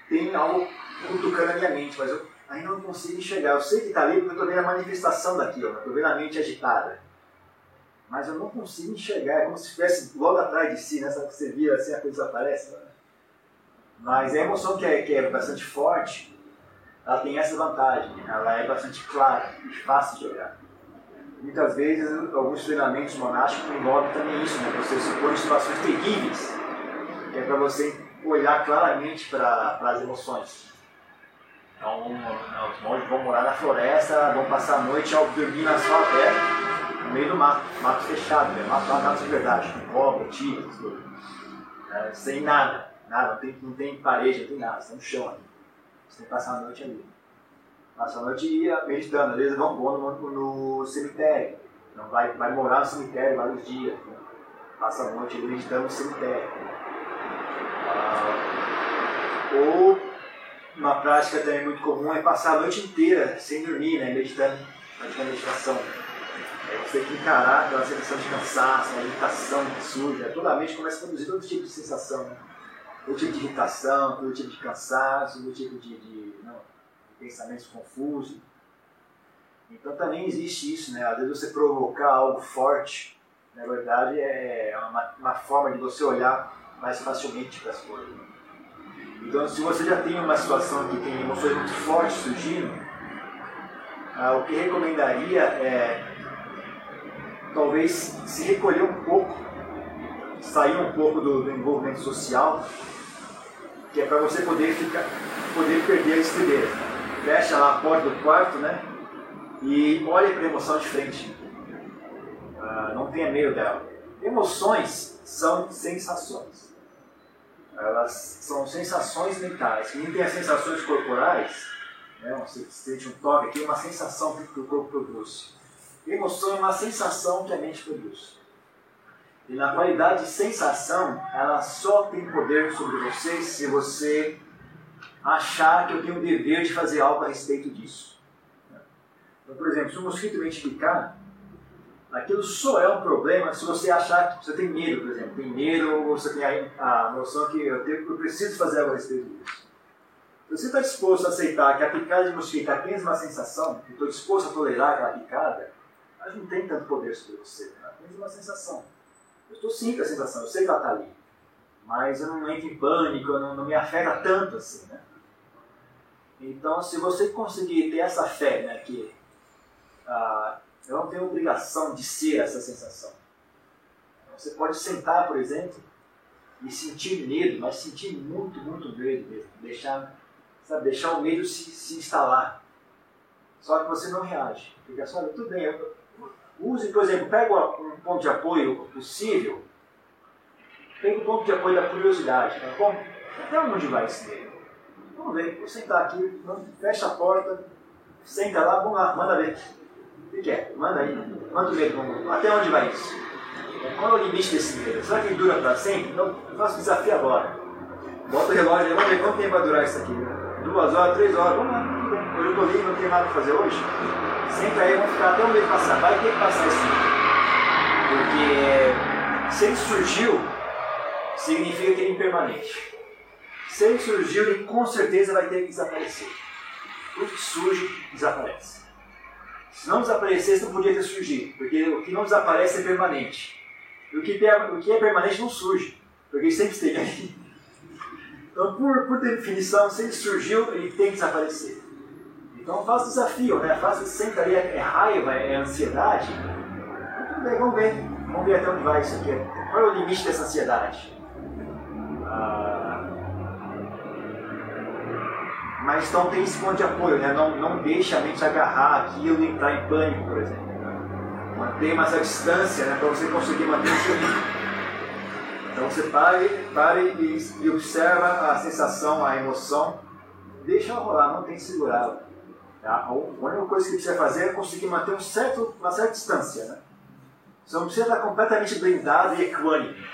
[SPEAKER 1] tem algo cutucando a minha mente, mas eu ainda não consigo enxergar. Eu sei que está ali porque eu estou vendo a manifestação daquilo, estou vendo a mente agitada. Mas eu não consigo enxergar, é como se estivesse logo atrás de si, né? Sabe que você vira assim, a coisa aparece. Né? Mas a emoção que é, que é bastante forte, ela tem essa vantagem, ela é bastante clara e fácil de olhar. Muitas vezes, alguns treinamentos monásticos envolvem também isso, né? Você se põe em situações terríveis, que é para você olhar claramente para as emoções. Então, os monges vão morar na floresta, vão passar a noite ao dormir na sua terra, no meio do mato, mato fechado, né? mato, mato de verdade, com cobra, tigres, tudo. É, sem nada, nada, não tem, não tem parede, não tem nada, você tá no chão ali. Você tem que passar a noite ali. Passa a noite ia meditando, às vezes vão no, no, cemitério, então vai, vai morar no cemitério vários dias, né? passa a noite meditando no cemitério. Ah, ou uma prática também muito comum é passar a noite inteira sem dormir, né, meditando, praticando meditação. Aí você tem que encarar aquela sensação de cansaço, uma irritação que surge. Toda a mente começa a produzir todo tipo de sensação. Né? Todo tipo de irritação, todo tipo de cansaço, todo tipo de, de pensamentos confusos. Então também existe isso, né? Às vezes você provocar algo forte, na verdade é uma, uma forma de você olhar mais facilmente para as coisas. Então, se você já tem uma situação que tem emoções muito fortes surgindo, ah, o que recomendaria é talvez se recolher um pouco, sair um pouco do, do envolvimento social, que é para você poder ficar, poder perder a estribeira. Fecha lá a porta do quarto, né? E olhe para a emoção de frente. Ah, não tenha medo dela. Emoções são sensações elas são sensações mentais. Quem tem as sensações corporais, né, você sente um toque aqui, é uma sensação que o corpo produz. Emoção é uma sensação que a mente produz. E na qualidade de sensação, ela só tem poder sobre você se você achar que eu tenho o dever de fazer algo a respeito disso. Então, por exemplo, se um mosquito picar, Aquilo só é um problema se você achar que você tem medo, por exemplo. Tem medo ou você tem a, noção que eu, tenho, eu preciso fazer algo a respeito disso. Se você está disposto a aceitar que a picada de mosquito é apenas uma sensação, que estou disposto a tolerar aquela picada, mas não tem tanto poder sobre você. É apenas uma sensação. Eu estou com a sensação, eu sei que ela está ali. Mas eu não entro em pânico, não, não me afeta tanto assim, né? Então, se você conseguir ter essa fé, né, que ah, eu não tenho obrigação de ser essa sensação. Você pode sentar, por exemplo, e sentir medo, mas sentir muito, muito medo mesmo. Deixar, sabe, deixar o medo se, se instalar. Só que você não reage. Fica só, tudo bem. Eu, use, por exemplo, pega um ponto de apoio possível, pega o ponto de apoio da curiosidade. Tá bom? Até onde vai esse medo? Vamos ver, vou sentar aqui, fecha a porta, senta lá, vamos lá, manda ver. O que quer? Manda aí. Quanto medo? Até onde vai isso? Qual é o limite desse medo? Será que ele dura para sempre? Então, eu faço desafio agora. Bota o relógio vamos ver quanto tempo vai durar isso aqui. Duas horas, três horas, vamos lá. Hoje eu estou livre, não tenho nada para fazer hoje. Senta aí, vamos ficar até o medo passar. Vai ter que passar esse Porque se ele surgiu, significa que ele é impermanente. Se ele surgiu, ele com certeza vai ter que desaparecer. Tudo que surge, desaparece. Se não desaparecesse, não podia ter surgido, porque o que não desaparece é permanente. E o que, o que é permanente não surge, porque ele sempre esteve ali. Então, por, por definição, se ele surgiu, ele tem que desaparecer. Então, faça desafio, né? Faça sempre ali, é, raiva, é ansiedade. Tudo bem, vamos ver. Vamos ver até onde vai isso aqui. Qual é o limite dessa ansiedade? Mas então tem esse ponto de apoio, né? não, não deixa a mente agarrar aquilo e entrar em pânico, por exemplo. Mantenha mais a distância né? para você conseguir manter o equilíbrio. Então você pare, pare e, e observa a sensação, a emoção deixa ela rolar, não tem que segurá-la. Tá? A única coisa que precisa fazer é conseguir manter um certo, uma certa distância. Né? Você não precisa estar completamente blindado e equânime,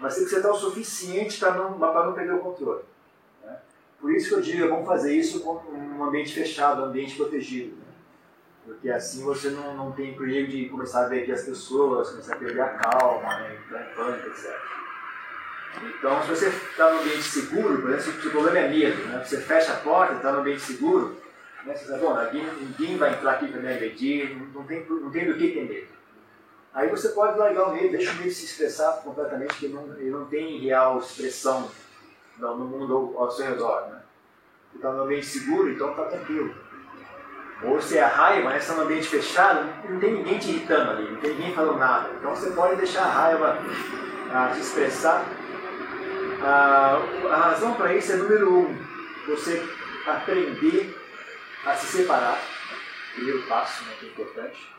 [SPEAKER 1] mas tem que estar o suficiente para não, não perder o controle. Por isso que eu digo, é bom fazer isso com um ambiente fechado, um ambiente protegido. Né? Porque assim você não, não tem perigo de começar a ver as pessoas, começar a perder a calma, né? entrar em pânico, etc. Então, se você está no ambiente seguro, por exemplo, se o problema é medo, né? você fecha a porta, está no ambiente seguro, né? você sabe, bom, ninguém, ninguém vai entrar aqui para me agredir, não tem, não tem do que ter medo. Aí você pode largar o medo, deixa o medo se expressar completamente, que ele não, ele não tem real expressão no, no mundo ao, seu redor. Né? Está no ambiente seguro, então está tranquilo. Ou se é a raiva, está no ambiente fechado, não tem ninguém te irritando ali, não tem ninguém falando nada. Então você pode deixar a raiva ah, se expressar a, a razão para isso é número um, você aprender a se separar, primeiro passo, muito né, é importante.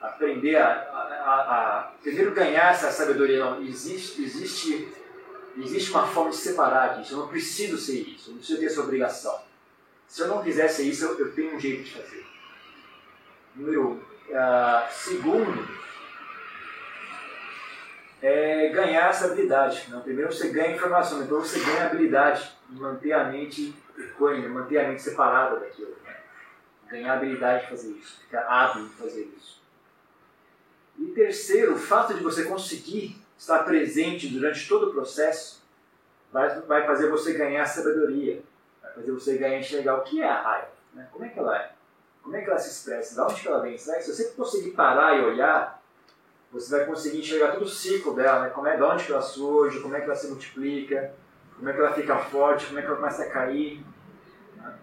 [SPEAKER 1] Aprender a, a, a, a, primeiro ganhar essa sabedoria. Não, existe, existe, existe uma forma de separar disso. Eu não preciso ser isso, eu não preciso ter essa obrigação. Se eu não quiser ser isso, eu, eu tenho um jeito de fazer. Número um. Uh, segundo, é ganhar essa habilidade. Não? Primeiro você ganha informação, depois você ganha habilidade de manter a mente equânime, manter a mente separada daquilo. Né? Ganhar habilidade de fazer isso, ficar hábil em fazer isso. E terceiro, o fato de você conseguir estar presente durante todo o processo vai, vai fazer você ganhar sabedoria, vai fazer você ganhar enxergar o que é a raiva, né? como é que ela é, como é que ela se expressa, de onde ela vem. Se você conseguir parar e olhar, você vai conseguir enxergar todo o ciclo dela, né? como é, de onde ela surge, como é que ela se multiplica, como é que ela fica forte, como é que ela começa a cair. Né?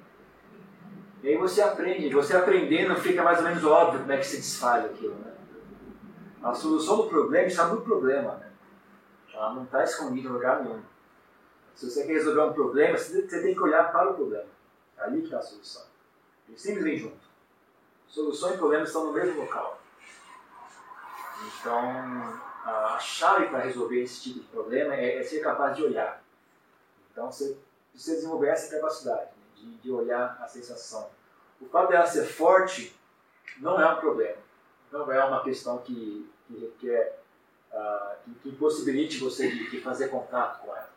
[SPEAKER 1] E aí você aprende, você aprendendo fica mais ou menos óbvio como é que se desfaz aquilo. Né? A solução do problema está no problema. Ela não está escondida em lugar nenhum. Se você quer resolver um problema, você tem que olhar para o problema. É ali que está a solução. Eles sempre vêm junto. Solução e problema estão no mesmo local. Então, a chave para resolver esse tipo de problema é, é, ser capaz de olhar. Então, você precisa desenvolver essa capacidade né, de, de, olhar a sensação. O fato dela ser forte não é um problema. Não é uma questão que, que requer, uh, que, impossibilite você de, de, fazer contato com ela.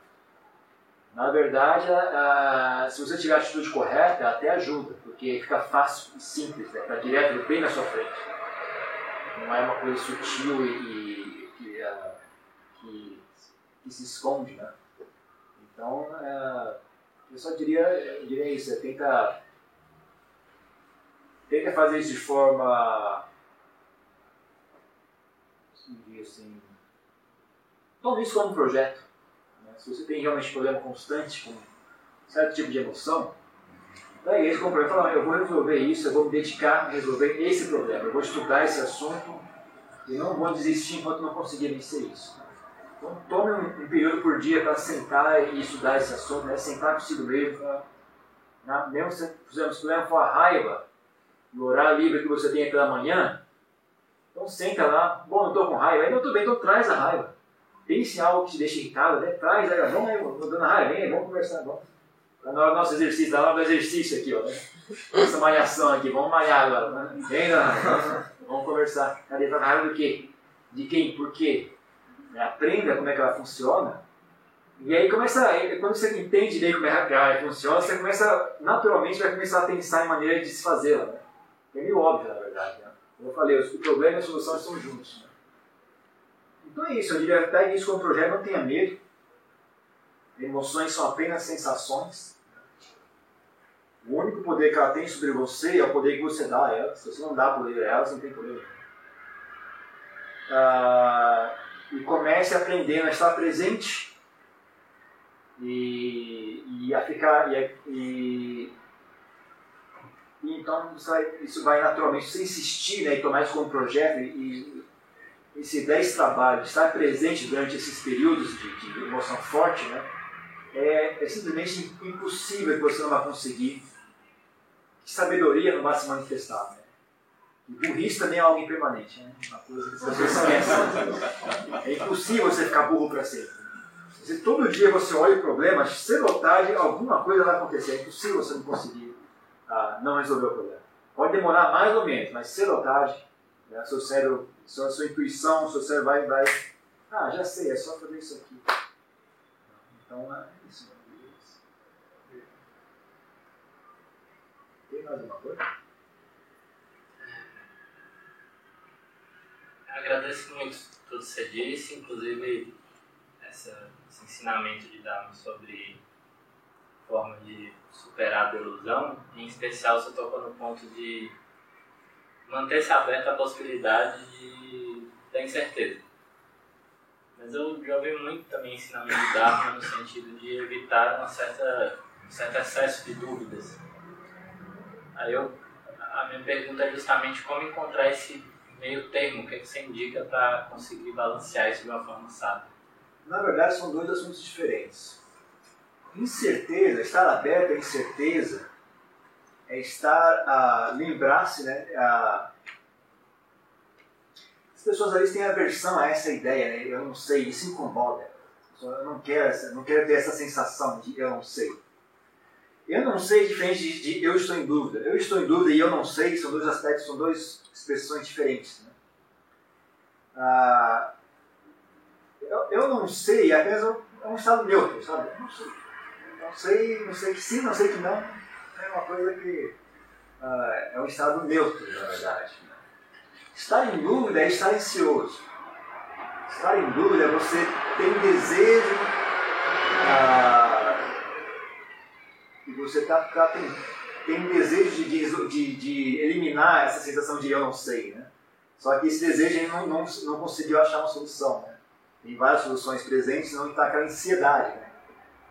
[SPEAKER 1] Na verdade, uh, se você tiver a atitude correta, até ajuda, porque fica fácil e simples, né? está direto bem na sua frente não é uma coisa sutil e, e que, uh, que, que, se esconde, né? Então, uh, eu só diria, eu diria isso, é tenta, tenta fazer isso de forma, assim, tome isso como um projeto. Né? Se você tem realmente problema constante com certo tipo de emoção, Daí esse companheiro falou, eu vou resolver isso, eu vou me dedicar a resolver esse problema, eu vou estudar esse assunto e não vou desistir enquanto não conseguir vencer isso. Então tome um, um período por dia para sentar e estudar esse assunto, né? sentar consigo mesmo, pra, né? mesmo se o problema for a raiva, no horário livre que você tem pela manhã, então senta lá, bom, não estou com raiva, ainda estou bem, então traz a raiva. Pense algo que te deixa irritado, né? traz, aí, vamos aí, dando raiva, vem, vamos conversar, vamos. Está na hora do nosso exercício, está na hora do exercício aqui, ó. Né? Essa malhação aqui, vamos malhar agora. Né? Vem, vamos, vamos conversar. Cadê? Está na raiva do quê? De quem? Por quê? Né? Aprenda como é que ela funciona. E aí começa, quando você entende como é que ela funciona, você começa, naturalmente, vai começar a pensar em maneira de desfazê-la. Né? É meio óbvio, na verdade. Né? Como eu falei, o problema e a solução estão juntos. Né? Então é isso, eu diria, pegue isso como projeto, não tenha medo. Emoções são apenas sensações. O único poder que ela tem sobre você é o poder que você dá a ela. Se você não dá poder a ela, você não tem poder. Ah, e comece aprendendo a estar presente e, e a ficar. E, e, e então isso vai, isso vai, naturalmente, você insistir né, e tomar isso como projeto e, esse trabalho de estar presente durante esses períodos de, de emoção forte, né? é, é simplesmente impossível que você não vá conseguir. Que sabedoria não vai se manifestar. Né? E burrice também é algo impermanente. Né? Uma coisa que as. É impossível você ficar burro para sempre. Se Se todo dia você olha o problema, cedo ou tarde alguma coisa vai acontecer. É impossível você não conseguir ah, não resolver o problema. Pode demorar mais ou menos, mas cedo ou tarde, né, seu cérebro, sua, sua intuição, seu cérebro vai, vai. Ah, já sei, é só fazer isso aqui. Então é isso. Tem mais alguma coisa?
[SPEAKER 4] Agradeço muito tudo que você disse, inclusive essa, esse ensinamento de Dharma sobre forma de superar a delusão, em especial você tocou no ponto de manter-se aberto à possibilidade de ter incerteza. Mas eu já ouvi muito também ensinamento de Dharma no sentido de evitar uma certa, um certo excesso de dúvidas. Aí eu, a minha pergunta é justamente como encontrar esse meio termo, o que, é que você indica para conseguir balancear isso de uma forma sábia?
[SPEAKER 1] Na verdade, são dois assuntos diferentes. Incerteza, estar aberto à incerteza, é estar a lembrar-se, né? A, as pessoas às vezes têm aversão a essa ideia, né? Eu não sei, isso incomoda. Eu não quero, não quero ter essa sensação de eu não sei. Eu não sei é diferente de, de, eu estou em dúvida. Eu estou em dúvida e eu não sei são dois aspectos, são duas expressões diferentes. Né? Ah, eu, eu não sei, é apenas é um estado neutro, sabe? Não sei. Não sei, não sei que sim, não sei que não. É uma coisa que ah, é um estado neutro, na verdade. Né? Estar em dúvida é estar ansioso. Estar em dúvida é você ter desejo. Ah, e você tá, tá tem, tem um desejo de, de, de, eliminar essa sensação de eu não sei, né? Só que esse desejo não, não, não conseguiu achar uma solução, né? Tem várias soluções presentes, não está aquela ansiedade, né?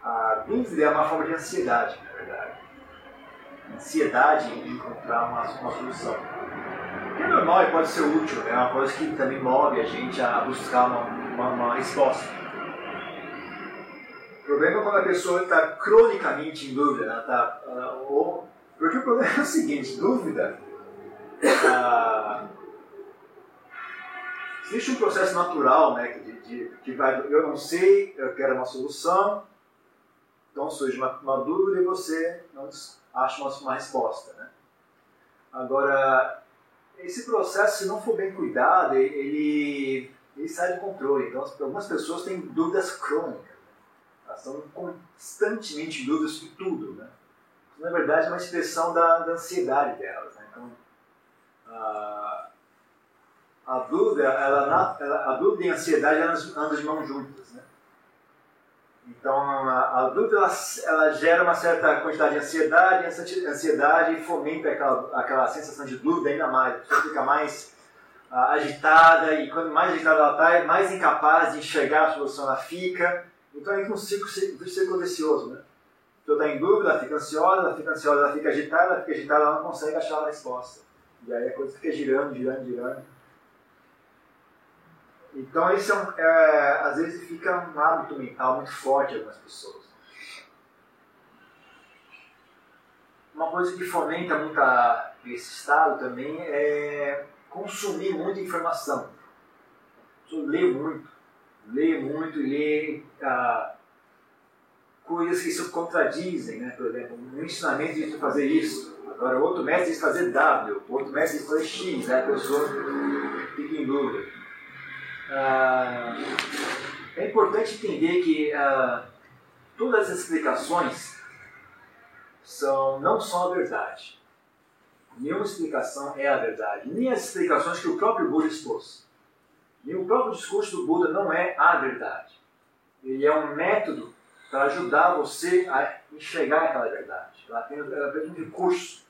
[SPEAKER 1] A dúvida é uma forma de ansiedade, na verdade. Ansiedade em encontrar uma, uma solução. Que é normal e pode ser útil, né? É uma coisa que também move a gente a buscar uma, uma, uma resposta. O problema é quando a pessoa está cronicamente em dúvida. Né? Tá, uh, ou, porque o problema é o seguinte: dúvida. Uh, existe um processo natural né, de, que vai. Eu não sei, eu quero uma solução. Então surge uma, uma dúvida e você não acha uma, uma resposta. Né? Agora, esse processo, se não for bem cuidado, ele, ele sai de controle. Então, algumas pessoas têm dúvidas crônicas. Elas estão constantemente em dúvidas sobre tudo. Né? Isso, na verdade, é uma expressão da, da ansiedade delas. Né? Então, a, a dúvida, ela, ela, a dúvida e a ansiedade elas andam de mãos juntas. Né? Então, a, a dúvida ela, ela, gera uma certa quantidade de ansiedade, e ansiedade fomenta aquela, aquela sensação de dúvida ainda mais. A pessoa fica mais uh, agitada, e quanto mais agitada ela está, mais incapaz de enxergar a solução ela fica. Então entra um ciclo, um ciclo vicioso, né? Então está em dúvida, ela fica ansiosa, ela fica ansiosa, ela fica agitada, ela fica agitada, ela não consegue achar a resposta. E aí a coisa fica girando, girando, girando. Então isso é, um, é, às vezes fica um hábito mental muito forte em algumas pessoas. Uma coisa que fomenta muito esse estado também é consumir muita informação. A lê muito lê muito lê ah, coisas que se contradizem, né? Por exemplo, um ensinamento diz fazer isso, agora outro mestre diz fazer W, outro mestre diz fazer X, né? a pessoa fica em dúvida. Ah, é importante entender que ah, todas as explicações são, não são a verdade. Nenhuma explicação é a verdade, nem as explicações que o próprio Buda expôs. E o próprio discurso do Buda não é a verdade. Ele é um método para ajudar você a enxergar aquela verdade. Ela tem ela tem um recurso.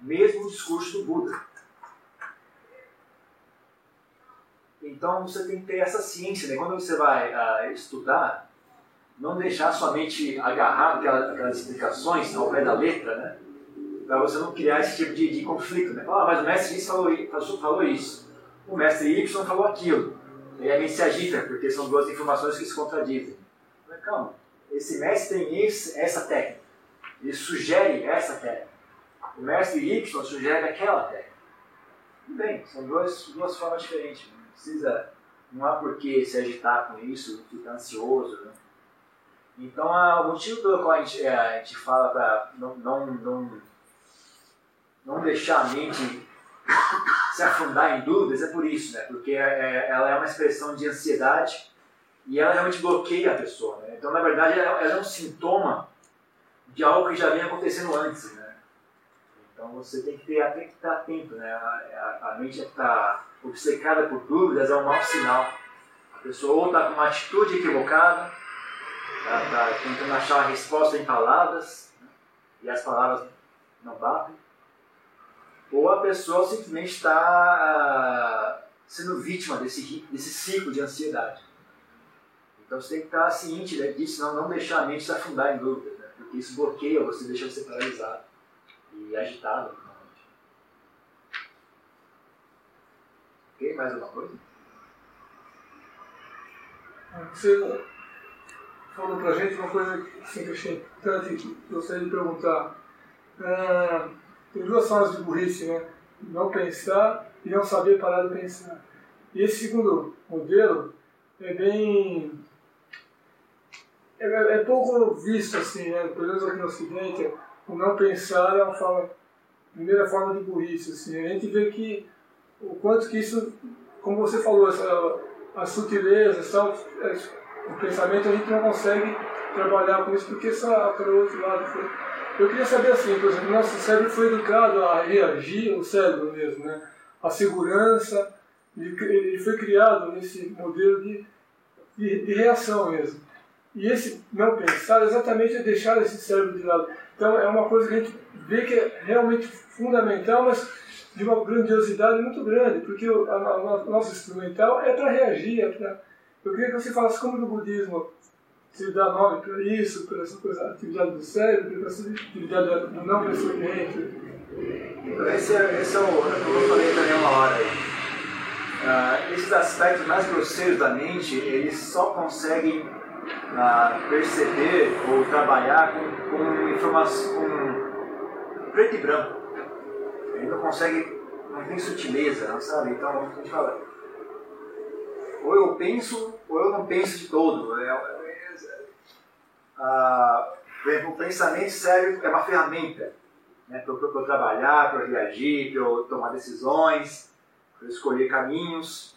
[SPEAKER 1] Mesmo o discurso do Buda. Então você tem que ter essa ciência. Né? Quando você vai uh, estudar, não deixar somente agarrar aquelas, aquelas explicações ao pé da letra, né? para você não criar esse tipo de, de conflito. Né? Ah, mas o mestre disse, falou, falou isso o mestre Y falou aquilo. E a gente se agita, porque são duas informações que se contradizem. Mas calma, esse mestre tem esse, essa técnica. Ele sugere essa técnica. O mestre Y sugere aquela técnica. Tudo bem, são duas, duas formas diferentes. Não precisa não há por que se agitar com isso, ficar ansioso. Né? Então, a, o motivo pelo qual a gente, é, a gente fala para não, não, não, não deixar a mente se afundar em dúvidas é por isso, né? porque é, ela é uma expressão de ansiedade e ela realmente bloqueia a pessoa. Né? Então, na verdade, ela, ela é um sintoma de algo que já vem acontecendo antes. Né? Então, você tem que, ter, que estar atento. Né? A, a, a mente está obcecada por dúvidas é um mau sinal. A pessoa ou está com uma atitude equivocada, está tá tentando achar a resposta em palavras, né? e as palavras não batem, ou a pessoa simplesmente está ah, sendo vítima desse, desse ciclo de ansiedade. Então você tem que estar ciente né, disso, não, não deixar a mente se afundar em dúvidas, né? porque isso bloqueia, você deixa você paralisado e agitado. Ok? Mais alguma coisa?
[SPEAKER 5] Você falou pra gente uma coisa assim, que eu achei importante que gostaria de perguntar. Ah, tem duas formas de burrice, né? Não pensar e não saber parar de pensar. E esse segundo modelo é bem. É, é pouco visto assim, né? Pelo menos aqui no Ocidente, o não pensar é uma forma, primeira forma de burrice. Assim. A gente vê que o quanto que isso, como você falou, essa, as sutilezas, é, o pensamento a gente não consegue trabalhar com isso porque só o outro lado foi. Eu queria saber assim, por exemplo, nosso cérebro foi educado a reagir, o cérebro mesmo, né? A segurança, ele foi criado nesse modelo de, de, de reação mesmo. E esse não pensar exatamente é deixar esse cérebro de lado. Então é uma coisa que a gente vê que é realmente fundamental, mas de uma grandiosidade muito grande, porque o a, a, nosso instrumental é para reagir. É pra... Eu queria que você falasse como no budismo se dá nome para isso, para essa coisa, atividade do cérebro, para essa atividade do não pensamento.
[SPEAKER 1] Esse é, esse é o, como eu falei também uma hora. Uh, esses aspectos mais grosseiros da mente, eles só conseguem uh, perceber ou trabalhar com, com informação com preto e branco. Ele não consegue, não tem sutileza, sabe? Então a gente fala, ou eu penso ou eu não penso de todo. É, é, ah, o pensamento serve é uma ferramenta né, para eu, trabalhar, para eu reagir, para eu tomar decisões, para eu escolher caminhos.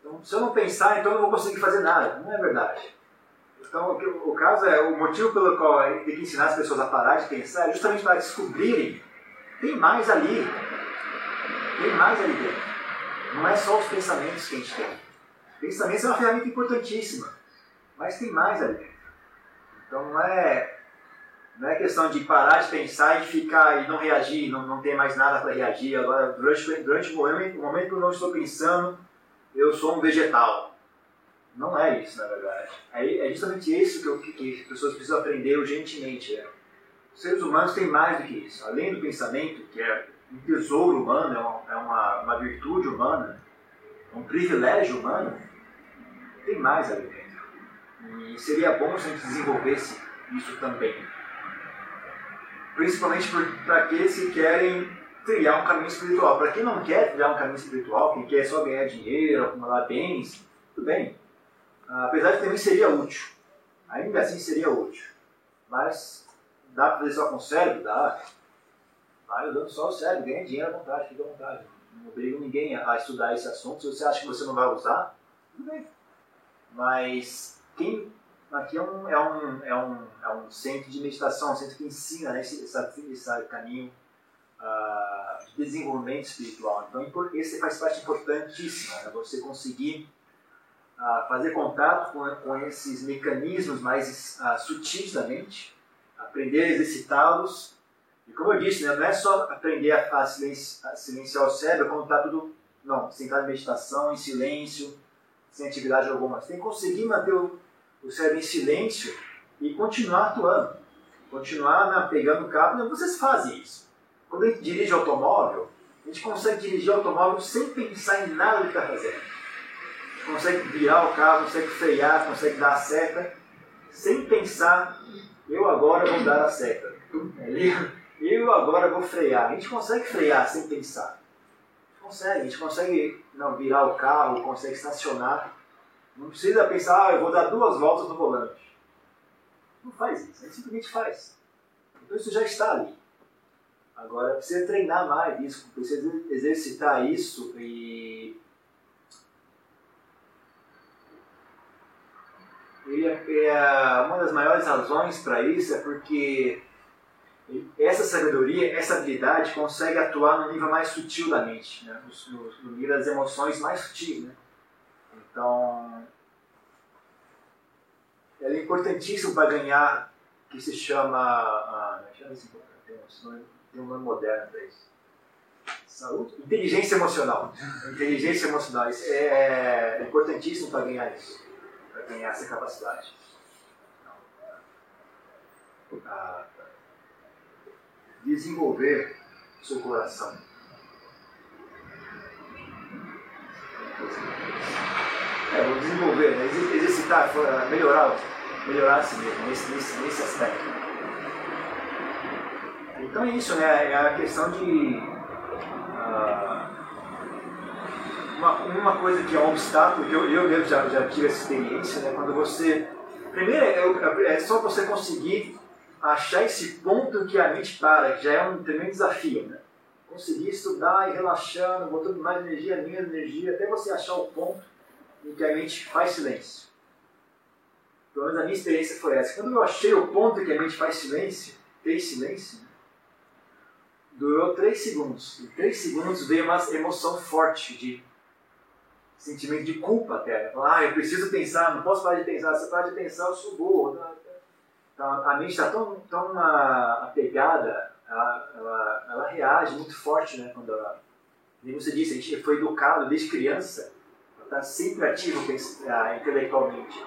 [SPEAKER 1] Então, se eu não pensar, então eu não vou conseguir fazer nada. Não é verdade. Então, o, o caso é, o motivo pelo qual tem que ensinar as pessoas a parar de pensar é justamente para descobrirem tem mais ali. Tem mais ali dentro. Não é só os pensamentos que a gente tem. Pensamentos é uma ferramenta importantíssima. Mas tem mais ali dentro. Então não é, não é questão de parar de pensar e ficar e não reagir, não, não ter mais nada para reagir. Agora, durante, durante o, momento, o momento que eu não estou pensando, eu sou um vegetal. Não é isso, na verdade. É, é justamente isso que, eu, que, as pessoas precisam aprender urgentemente. Né? Os seres humanos têm mais do que isso. Além do pensamento, que é um tesouro humano, é uma, é uma, uma virtude humana, um privilégio humano, tem mais ali dentro. E seria bom se a gente desenvolvesse isso também. Principalmente para aqueles que querem trilhar um caminho espiritual. Para quem não quer trilhar um caminho espiritual, quem quer só ganhar dinheiro, acumular bens, tudo bem. Apesar de também seria útil. Ainda assim seria útil. Mas Dá para fazer só com o cérebro? Dá. Vai usando só o cérebro, ganha dinheiro à vontade, fica à vontade. Não obrigo ninguém a estudar esse assunto. Se você acha que você não vai usar, tudo bem. Mas quem aqui é um, é um, é um, é um centro de meditação, um centro que ensina né, esse, esse, esse caminho uh, de desenvolvimento espiritual. Então, esse faz parte importantíssima, né, você conseguir uh, fazer contato com, com esses mecanismos mais uh, sutis da mente aprender a exercitá-los. E como eu disse, né, não é só aprender a, silenciar, a silenciar o cérebro quando está tudo. Não, sentar em meditação, em silêncio, sem atividade alguma. Você tem que conseguir manter o, o cérebro em silêncio e continuar atuando. Continuar né, pegando o carro. Vocês fazem isso. Quando a gente dirige automóvel, a gente consegue dirigir o automóvel sem pensar em nada do que está fazendo. Consegue virar o carro, consegue frear, consegue dar a seta, sem pensar eu agora vou dar a seta. Eu agora vou frear. A gente consegue frear sem pensar. Consegue, a gente consegue não, virar o carro, consegue estacionar. Não precisa pensar, ah, eu vou dar duas voltas no volante. Não faz isso, a gente simplesmente faz. Então isso já está ali. Agora precisa treinar mais isso, precisa exercitar isso e. Ele é, é uma das maiores razões para isso é porque essa sabedoria, essa habilidade consegue atuar no nível mais sutil da mente, né? no, no, no nível das emoções mais sutis. Né? Então, ela é importantíssima para ganhar que se chama. Ah, é tem, um, nome moderno para isso. Saúde? Inteligência emocional. Inteligência emocional. Isso é, é importantíssimo para ganhar isso, para ganhar essa capacidade. Ah, desenvolver seu coração. É, vou desenvolver, né? exercitar, melhorar, melhorar a si mesmo nesse, nesse, nesse aspecto. Então é isso, né? É a questão de. Uh, uma, uma coisa que é um obstáculo, que eu, eu mesmo já, já tive essa experiência, né? Quando você. Primeiro é, é só você conseguir achar esse ponto que a mente para, que já é um tremendo desafio, né? Conseguir estudar e relaxando, botando mais energia, menos energia, até você achar o ponto em que a mente faz silêncio. Pelo menos a minha experiência foi essa. Quando eu achei o ponto em que a mente faz silêncio, fez silêncio, durou três segundos. Em três segundos veio uma emoção forte de sentimento de culpa até. Né? Falar, ah, eu preciso pensar, não posso parar de pensar. Se eu parar de pensar, eu sou burro. Então, a mente está tão, tão uh, apegada, ela, ela, ela, reage muito forte, né? Quando ela, como você disse, a gente foi educado desde criança, está sempre ativo uh, intelectualmente.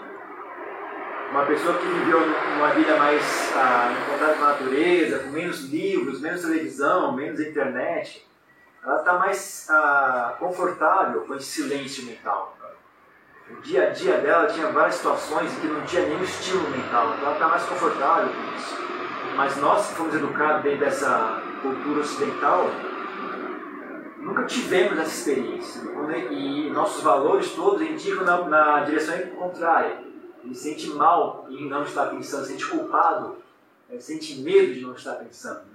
[SPEAKER 1] Uma pessoa que viveu uma vida mais uh, em contato com a natureza, com menos livros, menos televisão, menos internet, ela está mais uh, confortável com esse silêncio mental o dia a dia dela tinha várias situações em que não tinha nenhum estímulo mental, então ela está mais confortável com isso. Mas nós que fomos educados dentro dessa cultura ocidental, nunca tivemos essa experiência. E nossos valores todos indicam na, na direção contrária. Ele sente mal em não estar pensando, sente culpado, sente medo de não estar pensando.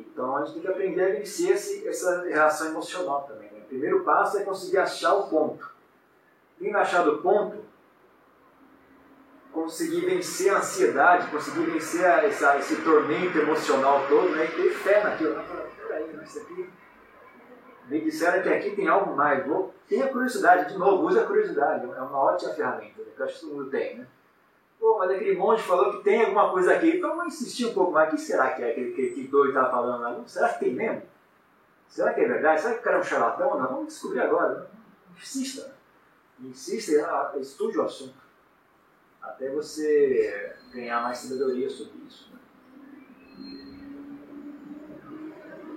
[SPEAKER 1] Então a gente tem que aprender a vencer essa reação emocional também. Né? O primeiro passo é conseguir achar o ponto tendo achado o ponto, conseguir vencer a ansiedade, conseguir vencer a, essa, esse tormento emocional todo, né? e ter fé naquilo. Peraí, isso aqui. Me disseram que aqui tem algo mais. Vou, tenha curiosidade, de novo, use a curiosidade, é uma ótima ferramenta, né? que eu acho que todo mundo tem, né? Pô, mas aquele monge falou que tem alguma coisa aqui, então vamos insistir um pouco mais. O que será que é aquele que, que doido estava falando lá? Será que tem mesmo? Será que é verdade? Será que o cara é um charlatão? Não, vamos descobrir agora. Insista. Insista e estude o assunto, até você ganhar mais sabedoria sobre isso.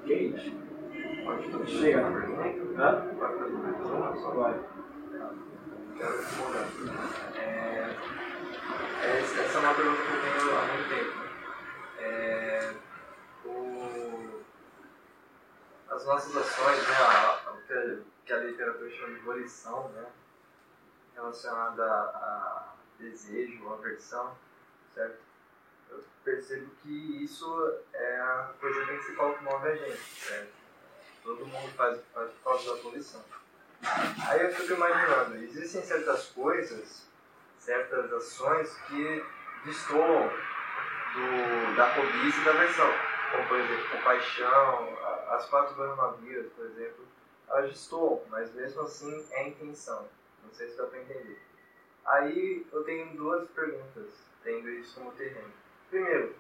[SPEAKER 1] Ok, gente? Chega na pergunta. Hã?
[SPEAKER 3] Responder. É, essa é uma pergunta que eu tenho há muito tempo. É, o, as nossas ações, né, a, a, que a literatura chama de volição, né, relacionada a desejo, aversão, certo? Eu percebo que isso é a coisa principal que move a gente, certo? Todo mundo faz, faz por causa da poluição. Aí eu fico imaginando, existem certas coisas, certas ações que destoam do, da cobiça e da aversão. Como, por exemplo, compaixão, as quatro coronavírus, por exemplo, elas destoam, mas mesmo assim é intenção. Não sei se dá para entender. Aí eu tenho duas perguntas, tendo isso como terreno. Primeiro,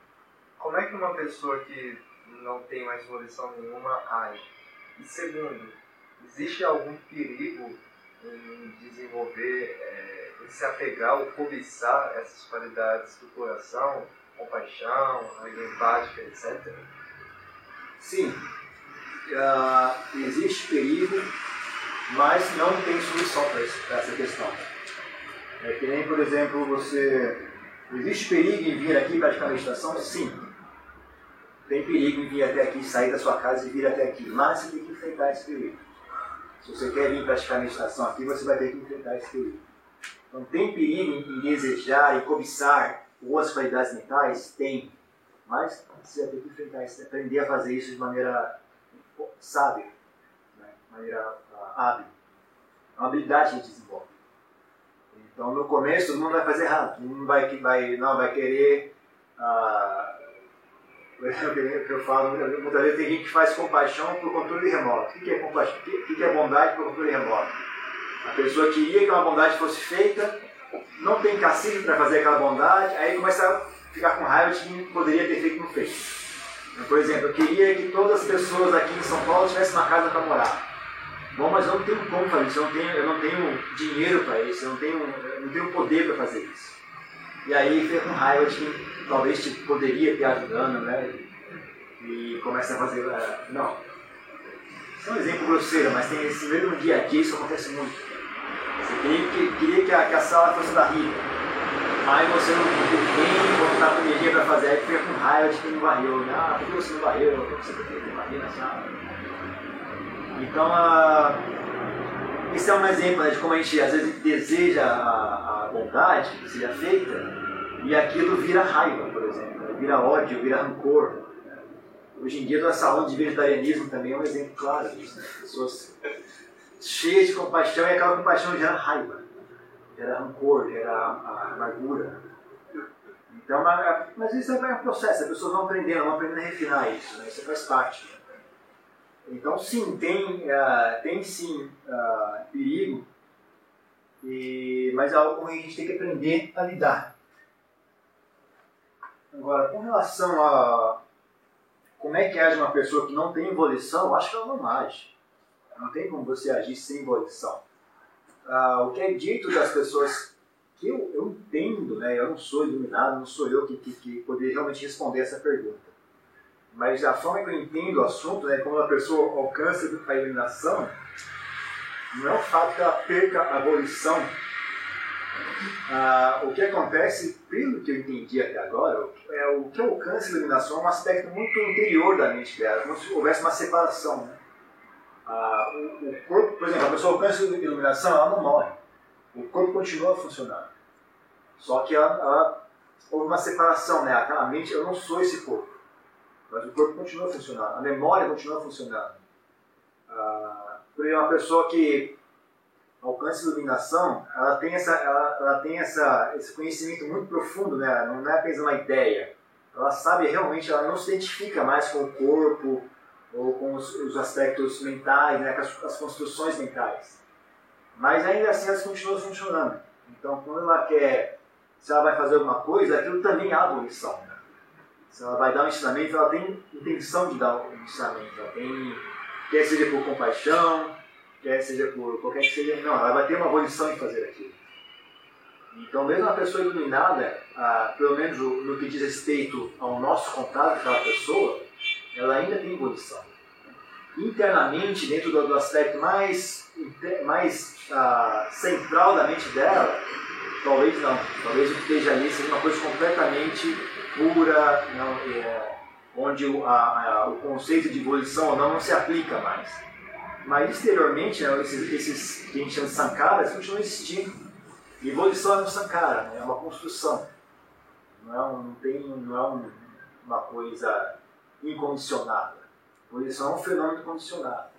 [SPEAKER 3] como é que uma pessoa que não tem mais volição nenhuma age? E segundo, existe algum perigo em desenvolver, é, se apegar ou cobiçar essas qualidades do coração, compaixão, empática, etc?
[SPEAKER 1] Sim, uh, existe perigo mas não tem solução para essa questão. É que nem, por exemplo, você. Existe perigo em vir aqui praticar meditação? Sim. Tem perigo em vir até aqui, sair da sua casa e vir até aqui, mas você tem que enfrentar esse perigo. Se você quer vir praticar meditação aqui, você vai ter que enfrentar esse perigo. Então, tem perigo em desejar e cobiçar boas qualidades mentais? Tem. Mas você vai ter que enfrentar isso, aprender a fazer isso de maneira sábia, né? de maneira uh, hábil. É uma habilidade que a gente desenvolve. Então, no começo, todo mundo vai fazer errado. Mundo vai, vai, não, vai querer. Uh, eu falo, muitas vezes tem gente que faz compaixão por controle remoto. O que é compaixão? O que é bondade por controle remoto? A pessoa queria que uma bondade fosse feita, não tem cacife para fazer aquela bondade, aí começa a ficar com raiva de quem poderia ter feito e não fez. Por exemplo, eu queria que todas as pessoas aqui em São Paulo tivessem uma casa para morar. Bom, mas eu não tenho como fazer isso, eu não tenho, eu não tenho dinheiro para isso, eu não tenho, eu não tenho poder para fazer isso. E aí fica com raiva de quem talvez te poderia ter ajudando, né? E começa a fazer. Uh, não. Isso é um exemplo grosseiro, mas tem esse mesmo dia a dia, isso acontece muito. Você queria que, queria que, a, que a sala fosse da Rita. Aí você não tem botar com energia para fazer, aí fica com raiva de quem não varreu. Né? Ah, por que você não varreu? Por que você que varrer na sala? Então, uh, esse é um exemplo né, de como a gente às vezes deseja a, a bondade que seja feita e aquilo vira raiva, por exemplo, vira ódio, vira rancor. Hoje em dia, essa onda de vegetarianismo também é um exemplo claro disso. Né? Pessoas cheias de compaixão e aquela compaixão gera raiva, gera rancor, gera amargura. Então, mas isso é um processo, as pessoas vão aprendendo, vão aprendendo a refinar isso, né? isso faz parte. Então, sim, tem, uh, tem sim uh, perigo, e, mas é algo que a gente tem que aprender a lidar. Agora, com relação a como é que age uma pessoa que não tem volição, acho que ela não age. Não tem como você agir sem volição. Ah, o que é dito das pessoas que eu, eu entendo, né, eu não sou iluminado, não sou eu que, que, que poderia realmente responder essa pergunta. Mas a forma que eu entendo o assunto, né, como a pessoa alcança a iluminação, não é o fato que ela perca a volição ah, o que acontece, pelo que eu entendi até agora, é o que alcança a iluminação é um aspecto muito interior da mente dela, como se houvesse uma separação. Né? Ah, o, corpo, por exemplo, a pessoa alcança a iluminação, ela não morre. O corpo continua funcionando. Só que ela, houve uma separação, né? Aquela mente, eu não sou esse corpo. Mas o corpo continua funcionando, a memória continua funcionando. Ah, por exemplo, uma pessoa que alcance de iluminação, ela tem, essa, ela, ela tem essa, esse conhecimento muito profundo, né? não é apenas uma ideia. Ela sabe realmente, ela não se identifica mais com o corpo ou com os, os aspectos mentais, né? as, as, construções mentais. Mas ainda assim elas continuam funcionando. Então, quando ela quer, se ela vai fazer alguma coisa, aquilo também é abolição. Né? Se ela vai dar um ensinamento, ela tem intenção de dar um ensinamento. Ela tem, quer seja por compaixão, quer seja por qualquer que seja, não, ela vai ter uma volição em fazer aquilo. Então, mesmo uma pessoa iluminada, ah, pelo menos no que diz respeito ao nosso contato com aquela pessoa, ela ainda tem volição. Internamente, dentro do, aspecto mais, mais ah, central da mente dela, talvez não. Talvez o que esteja ali seja uma coisa completamente pura, não, é, onde o, a, a, o conceito de volição ou não não se aplica mais. Mas exteriormente, né, esses, esses que a gente chama de sankaras continuam existindo. E evolução é um sankara, né, é uma construção. Não é, um, não tem, não é um, uma coisa incondicionada. Evolução é um fenômeno condicionado.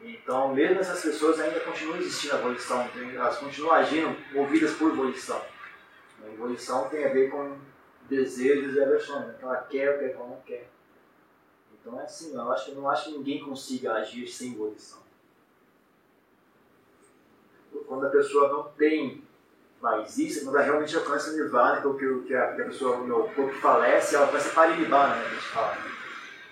[SPEAKER 1] Então, mesmo essas pessoas ainda continuam existindo a evolução, elas continuam agindo movidas por evolução. A evolução tem a ver com desejos e aversões. Então, ela quer o que ela não quer. Então é assim, eu acho, eu não acho que ninguém consiga agir sem volição. Quando a pessoa não tem mais isso, quando ela realmente alcança o nirvana, que, é que, a, que a pessoa, o meu corpo falece, ela alcança parinirvana, né, que a gente fala.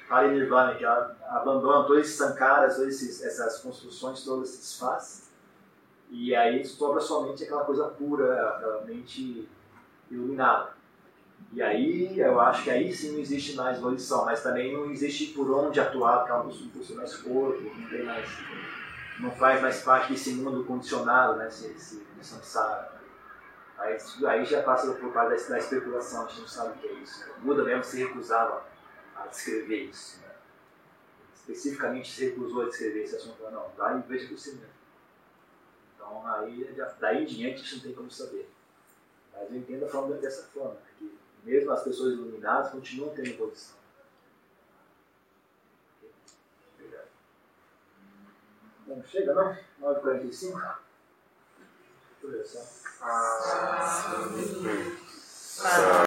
[SPEAKER 1] Parinirvana, que ela abandona todos esses sankaras, todas essas construções, todas se desfaz. E aí sobra somente aquela coisa pura, aquela mente iluminada. E aí eu acho que aí sim não existe mais volição, mas também não existe por onde atuar, porque ela não possui mais corpo, não tem mais. não faz mais parte desse mundo condicionado, né? Esse, esse, esse. Aí, aí já passa por parte da, da, especulação, a gente não sabe o que é isso. O Buda mesmo se recusava descrever isso. Né? especificamente se recusou a descrever esse assunto, não, dá e veja por si mesmo. Então, aí, daí em diante, a gente não tem como saber. Mas eu entendo a forma dessa forma, né, que mesmo as pessoas iluminadas continuam tendo posição. Obrigado. Bom, chega, não? 9h45? Olha só.
[SPEAKER 6] Ah.